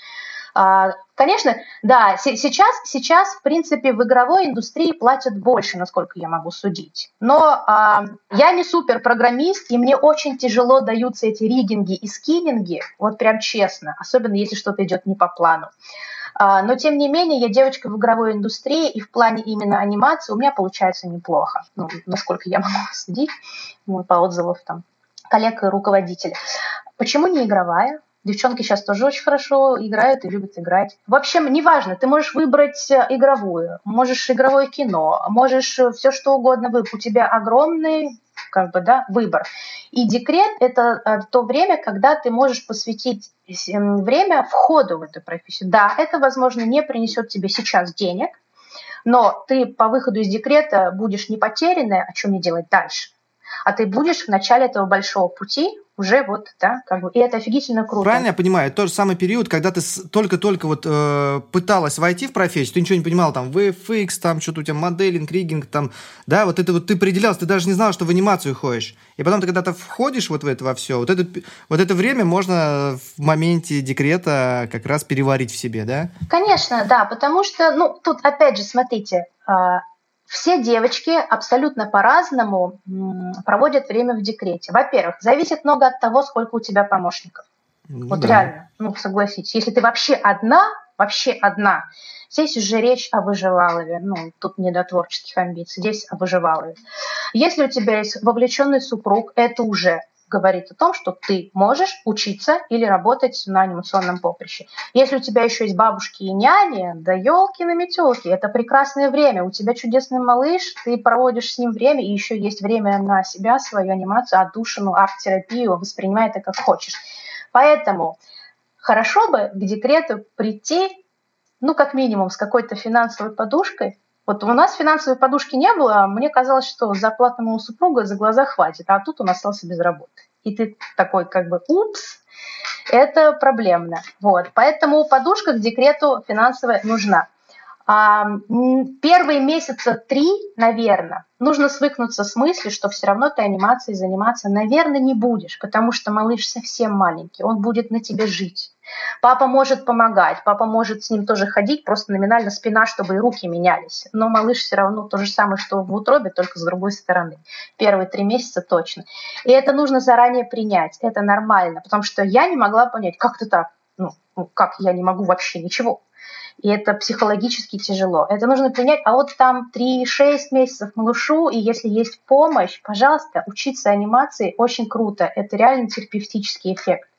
А, конечно, да, сейчас, сейчас, в принципе, в игровой индустрии платят больше, насколько я могу судить. Но а, я не супер программист, и мне очень тяжело даются эти ригинги и скиннинги, вот прям честно, особенно если что-то идет не по плану. А, но, тем не менее, я девочка в игровой индустрии, и в плане именно анимации у меня получается неплохо, ну, насколько я *laughs* могу судить по отзывам там коллег и руководителей. Почему не игровая? Девчонки сейчас тоже очень хорошо играют и любят играть. В общем, неважно, ты можешь выбрать э, игровую, можешь игровое кино, можешь э, все что угодно выбрать. У тебя огромный как бы, да, выбор. И декрет – это э, то время, когда ты можешь посвятить время входу в эту профессию. Да, это, возможно, не принесет тебе сейчас денег, но ты по выходу из декрета будешь не потерянная, о чем мне делать дальше. А ты будешь в начале этого большого пути уже вот, да, как бы, и это офигительно круто. Правильно я понимаю, тот же самый период, когда ты только-только вот э, пыталась войти в профессию, ты ничего не понимал, там, VFX, там, что-то у тебя моделинг, риггинг, там, да, вот это вот ты определялся, ты даже не знал, что в анимацию ходишь. И потом ты когда-то входишь вот в это во все, вот это, вот это время можно в моменте декрета как раз переварить в себе, да? Конечно, да, потому что, ну, тут опять же, смотрите, а, все девочки абсолютно по-разному проводят время в декрете. Во-первых, зависит много от того, сколько у тебя помощников. Ну, вот да. реально, ну согласитесь, если ты вообще одна, вообще одна, здесь уже речь о выживалове, ну тут не до творческих амбиций, здесь о выживалове. Если у тебя есть вовлеченный супруг, это уже говорит о том, что ты можешь учиться или работать на анимационном поприще. Если у тебя еще есть бабушки и няни, да елки на метелки, это прекрасное время. У тебя чудесный малыш, ты проводишь с ним время, и еще есть время на себя, свою анимацию, отдушину, арт-терапию, воспринимай это как хочешь. Поэтому хорошо бы к декрету прийти, ну, как минимум, с какой-то финансовой подушкой, вот у нас финансовой подушки не было, мне казалось, что зарплаты моего супруга за глаза хватит, а тут он остался без работы. И ты такой как бы, упс, это проблемно. Вот. Поэтому подушка к декрету финансовая нужна. А, первые месяца три, наверное, нужно свыкнуться с мыслью, что все равно ты анимацией заниматься, наверное, не будешь, потому что малыш совсем маленький, он будет на тебе жить. Папа может помогать, папа может с ним тоже ходить, просто номинально спина, чтобы и руки менялись. Но малыш все равно то же самое, что в утробе, только с другой стороны. Первые три месяца точно. И это нужно заранее принять, это нормально, потому что я не могла понять, как ты так, ну, ну как я не могу вообще ничего. И это психологически тяжело. Это нужно принять. А вот там 3-6 месяцев малышу, и если есть помощь, пожалуйста, учиться анимации очень круто. Это реально терапевтический эффект.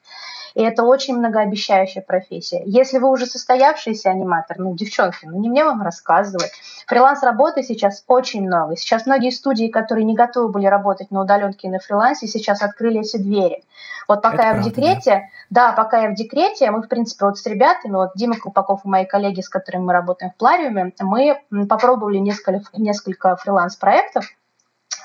И это очень многообещающая профессия. Если вы уже состоявшийся аниматор, ну, девчонки, ну, не мне вам рассказывать. Фриланс-работы сейчас очень много. Сейчас многие студии, которые не готовы были работать на удаленке и на фрилансе, сейчас открыли эти двери. Вот пока это я правда, в декрете, да? да, пока я в декрете, мы, в принципе, вот с ребятами, вот Дима Колпаков и мои коллеги, с которыми мы работаем в Плариуме, мы попробовали несколько, несколько фриланс-проектов,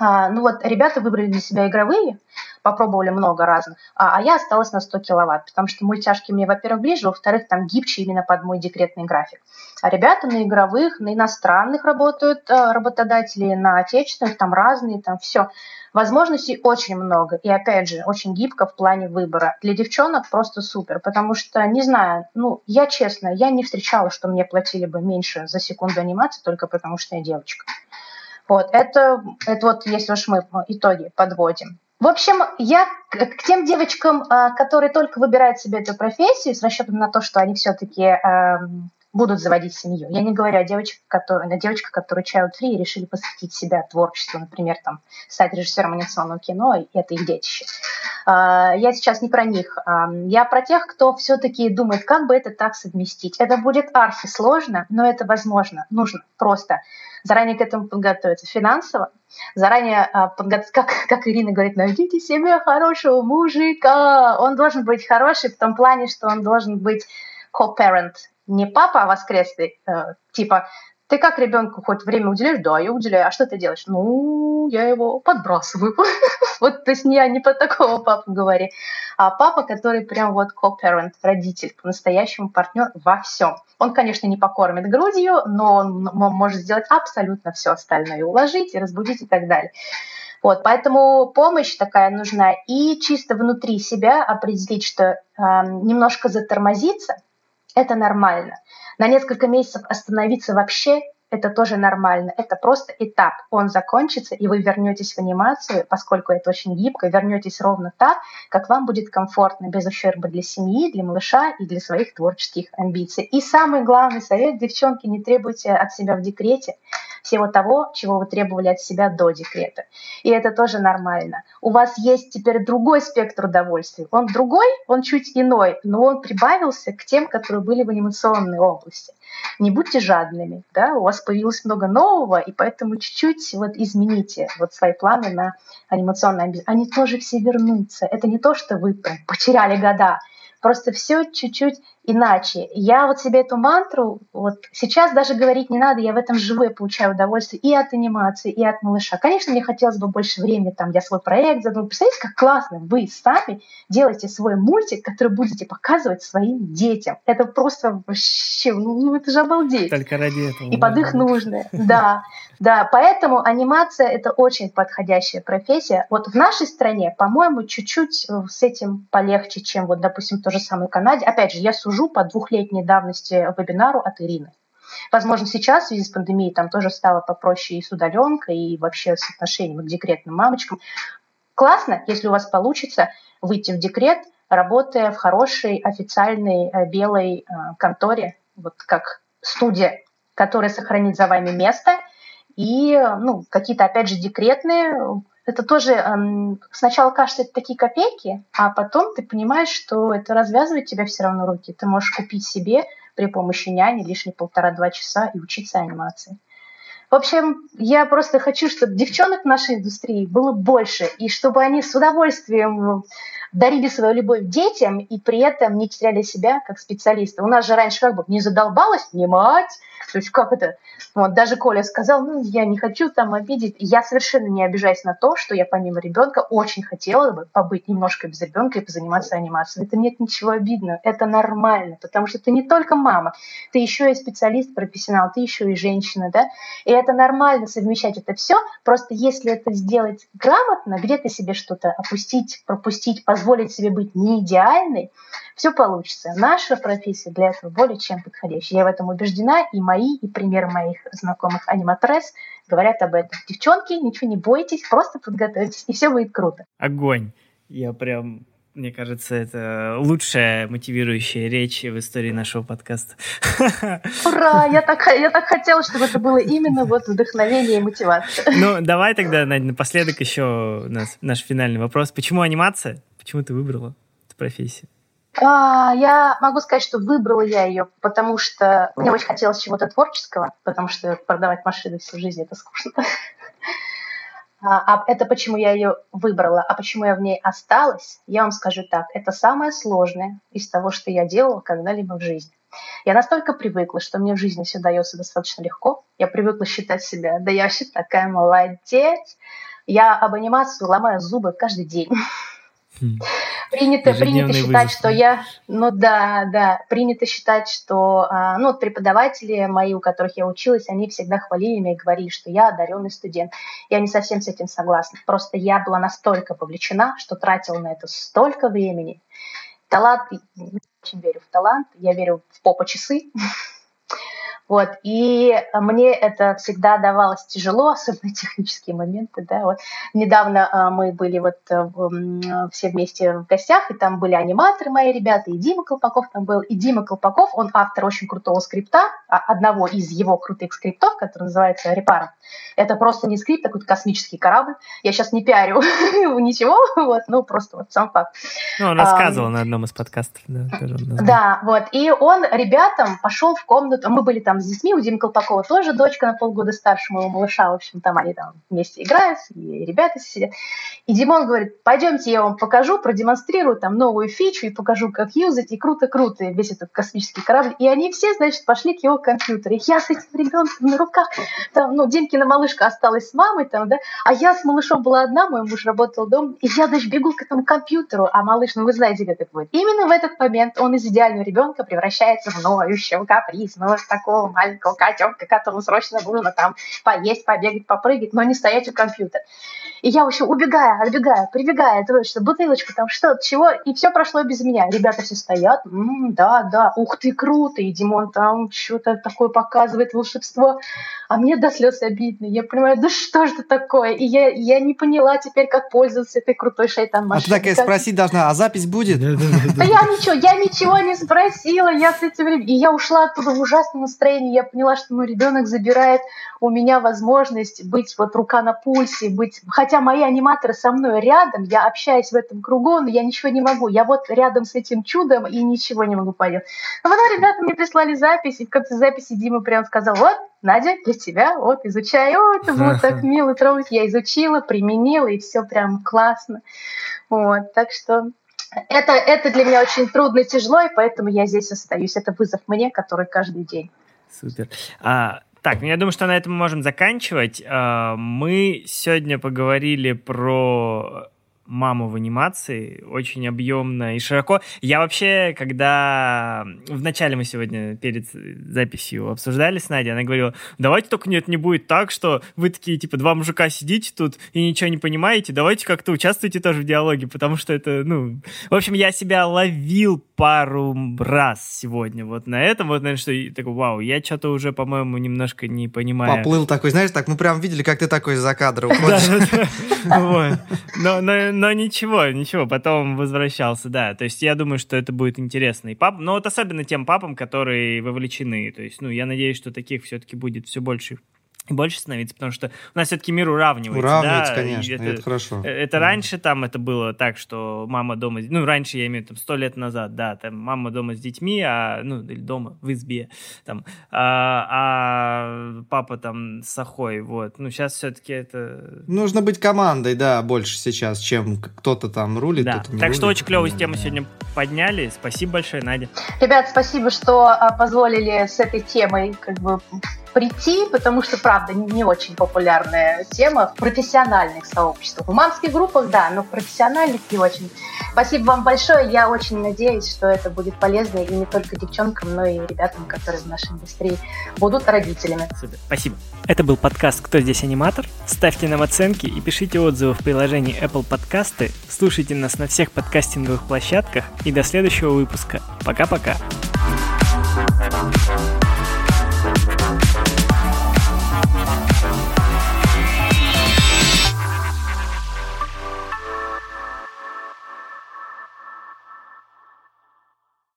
а, ну вот ребята выбрали для себя игровые, попробовали много разных, а, а я осталась на 100 киловатт, потому что мультяшки мне, во-первых, ближе, во-вторых, там гибче именно под мой декретный график. А ребята на игровых, на иностранных работают э, работодатели, на отечественных, там разные, там все. Возможностей очень много. И опять же, очень гибко в плане выбора. Для девчонок просто супер, потому что, не знаю, ну, я честно, я не встречала, что мне платили бы меньше за секунду анимации только потому, что я девочка. Вот, это, это вот если уж мы итоги подводим. В общем, я к тем девочкам, а, которые только выбирают себе эту профессию с расчетом на то, что они все-таки эм, будут заводить семью. Я не говорю о девочках, которые, о девочках, которые child-free и решили посвятить себя творчеству, например, там, стать режиссером анимационного кино, и это их детище. А, я сейчас не про них. А, я про тех, кто все-таки думает, как бы это так совместить. Это будет архи сложно, но это возможно. Нужно просто заранее к этому подготовиться финансово, заранее а, подготовиться, как, как Ирина говорит, найдите себе хорошего мужика. Он должен быть хороший в том плане, что он должен быть co-parent, не папа воскресный, э, типа ты как ребенку хоть время уделяешь? Да, я уделяю. А что ты делаешь? Ну, я его подбрасываю. *laughs* вот, то есть я не про такого папу говорю, а папа, который прям вот co-parent, родитель, по-настоящему партнер во всем. Он, конечно, не покормит грудью, но он может сделать абсолютно все остальное. И уложить, и разбудить, и так далее. Вот, поэтому помощь такая нужна. И чисто внутри себя определить, что э, немножко затормозиться, это нормально. На несколько месяцев остановиться вообще это тоже нормально. Это просто этап. Он закончится, и вы вернетесь в анимацию, поскольку это очень гибко, вернетесь ровно так, как вам будет комфортно, без ущерба для семьи, для малыша и для своих творческих амбиций. И самый главный совет, девчонки, не требуйте от себя в декрете всего того, чего вы требовали от себя до декрета. И это тоже нормально. У вас есть теперь другой спектр удовольствий. Он другой, он чуть иной, но он прибавился к тем, которые были в анимационной области не будьте жадными, да, у вас появилось много нового, и поэтому чуть-чуть вот измените вот свои планы на анимационные амбиции. Они тоже все вернутся. Это не то, что вы потеряли года, просто все чуть-чуть иначе. Я вот себе эту мантру, вот сейчас даже говорить не надо, я в этом живу, я получаю удовольствие и от анимации, и от малыша. Конечно, мне хотелось бы больше времени, там, я свой проект задумал. Представляете, как классно вы сами делаете свой мультик, который будете показывать своим детям. Это просто вообще, ну, это же обалдеть. Только ради этого. И под их нужное, *laughs* да. Да, поэтому анимация – это очень подходящая профессия. Вот в нашей стране, по-моему, чуть-чуть э, с этим полегче, чем вот, допустим, в той же самой Канаде. Опять же, я сужу по двухлетней давности вебинару от Ирины. Возможно, сейчас в связи с пандемией там тоже стало попроще и с удаленкой, и вообще с отношением к декретным мамочкам. Классно, если у вас получится выйти в декрет, работая в хорошей официальной э, белой э, конторе, вот как студия, которая сохранит за вами место – и ну, какие-то, опять же, декретные, это тоже эм, сначала кажется это такие копейки, а потом ты понимаешь, что это развязывает тебя все равно руки. Ты можешь купить себе при помощи няни лишние полтора-два часа и учиться анимации. В общем, я просто хочу, чтобы девчонок в нашей индустрии было больше, и чтобы они с удовольствием дарили свою любовь детям и при этом не теряли себя как специалисты. У нас же раньше как бы не задолбалась снимать, то есть как это? Вот, даже Коля сказал, ну, я не хочу там обидеть. Я совершенно не обижаюсь на то, что я помимо ребенка очень хотела бы побыть немножко без ребенка и позаниматься анимацией. Это нет ничего обидного. Это нормально, потому что ты не только мама, ты еще и специалист, профессионал, ты еще и женщина, да? И это нормально совмещать это все. Просто если это сделать грамотно, где-то себе что-то опустить, пропустить, позволить себе быть не идеальной, все получится. Наша профессия для этого более чем подходящая. Я в этом убеждена, и мои, и примеры моих знакомых аниматрес говорят об этом. Девчонки, ничего не бойтесь, просто подготовьтесь, и все будет круто. Огонь. Я прям мне кажется, это лучшая мотивирующая речь в истории нашего подкаста. *laughs* Ура! Я так, я так хотела, чтобы это было именно вот вдохновение и мотивация. Ну, давай тогда, Надя, напоследок еще нас наш финальный вопрос. Почему анимация? Почему ты выбрала эту профессию? А, я могу сказать, что выбрала я ее, потому что мне очень хотелось чего-то творческого, потому что продавать машины всю жизнь это скучно. А, а это почему я ее выбрала, а почему я в ней осталась, я вам скажу так, это самое сложное из того, что я делала когда-либо в жизни. Я настолько привыкла, что мне в жизни все дается достаточно легко. Я привыкла считать себя, да я вообще такая молодец. Я об ломаю зубы каждый день. *laughs* Принято, принято считать, вызов. что я, ну да, да, принято считать, что, а, ну, преподаватели мои, у которых я училась, они всегда хвалили меня и говорили, что я одаренный студент. Я не совсем с этим согласна. Просто я была настолько вовлечена, что тратила на это столько времени. Талант, очень верю в талант, я верю в попа часы. *laughs* Вот, и мне это всегда давалось тяжело, *laughs* особенно технические моменты, да, вот. Недавно а, мы были вот э, все вместе в гостях, и там были аниматоры мои ребята, и Дима Колпаков там был, и Дима Колпаков, он автор очень крутого скрипта, а, одного из его крутых скриптов, который называется Репаром. Это просто не скрипт, а какой-то космический корабль. Я сейчас не пиарю *laughs* ничего, вот, ну, просто вот сам факт. Ну, он рассказывал на одном из подкастов, да. Да, вот, и он ребятам пошел в комнату, мы были там с детьми, у Димы Колпакова тоже дочка на полгода старше моего малыша, в общем, там они там вместе играют, и ребята сидят. И Димон говорит, пойдемте, я вам покажу, продемонстрирую там новую фичу и покажу, как юзать, и круто-круто, весь этот космический корабль. И они все, значит, пошли к его компьютеру. Я с этим ребенком на руках, там, ну, Димкина малышка осталась с мамой там, да, а я с малышом была одна, мой муж работал дома, и я, значит, бегу к этому компьютеру, а малыш, ну, вы знаете, как это будет. Именно в этот момент он из идеального ребенка превращается в ноющего, капризного, такого маленького котенка, которому срочно нужно там поесть, побегать, попрыгать, но не стоять у компьютера. И я вообще убегаю, отбегаю, прибегаю, срочно, бутылочку, там что-то, чего, и все прошло без меня. Ребята все стоят, м-м, да, да, ух ты, круто, и Димон там что-то такое показывает, волшебство. А мне до слез обидно. Я понимаю, да что же это такое? И я, я не поняла теперь, как пользоваться этой крутой шайтан машиной. А ты такая как... спросить должна, а запись будет? Да я ничего, я ничего не спросила, я с этим... И я ушла оттуда в ужасном настроении, я поняла, что мой ребенок забирает у меня возможность быть вот рука на пульсе, быть... Хотя мои аниматоры со мной рядом, я общаюсь в этом кругу, но я ничего не могу. Я вот рядом с этим чудом и ничего не могу поделать. А потом ребята мне прислали запись, и в конце записи Дима прям сказал, вот, Надя, для тебя, вот, изучай. О, это было так мило, трогать. Я изучила, применила, и все прям классно. Вот, так что это, это для меня очень трудно и тяжело, и поэтому я здесь остаюсь. Это вызов мне, который каждый день. Супер. А, так, ну я думаю, что на этом мы можем заканчивать. А, мы сегодня поговорили про маму в анимации, очень объемно и широко. Я вообще, когда вначале мы сегодня перед записью обсуждали с Надей, она говорила, давайте только нет, не будет так, что вы такие, типа, два мужика сидите тут и ничего не понимаете, давайте как-то участвуйте тоже в диалоге, потому что это, ну... В общем, я себя ловил пару раз сегодня вот на этом, вот, наверное, что такой, вау, я что-то уже, по-моему, немножко не понимаю. Поплыл такой, знаешь, так мы прям видели, как ты такой за кадром. *laughs* Но но ничего, ничего, потом возвращался, да. То есть я думаю, что это будет интересно. И пап, но вот особенно тем папам, которые вовлечены. То есть, ну, я надеюсь, что таких все-таки будет все больше больше становиться, потому что у нас все-таки мир уравнивается. Уравнивается, да? конечно, это, это хорошо. Э, это mm. раньше там это было так, что мама дома, ну, раньше я имею в виду сто лет назад, да, там мама дома с детьми, а, ну, или дома, в избе, там, а, а папа там с Ахой, вот. Ну, сейчас все-таки это... Нужно быть командой, да, больше сейчас, чем кто-то там рулит, да. не Так рулит. что очень клевую тему сегодня подняли. Спасибо большое, Надя. Ребят, спасибо, что а, позволили с этой темой как бы прийти, потому что, правда, не очень популярная тема в профессиональных сообществах. В мамских группах, да, но в профессиональных не очень. Спасибо вам большое. Я очень надеюсь, что это будет полезно и не только девчонкам, но и ребятам, которые в нашей индустрии будут родителями. Супер. Спасибо. Это был подкаст «Кто здесь аниматор?». Ставьте нам оценки и пишите отзывы в приложении Apple Подкасты. Слушайте нас на всех подкастинговых площадках. И до следующего выпуска. Пока-пока.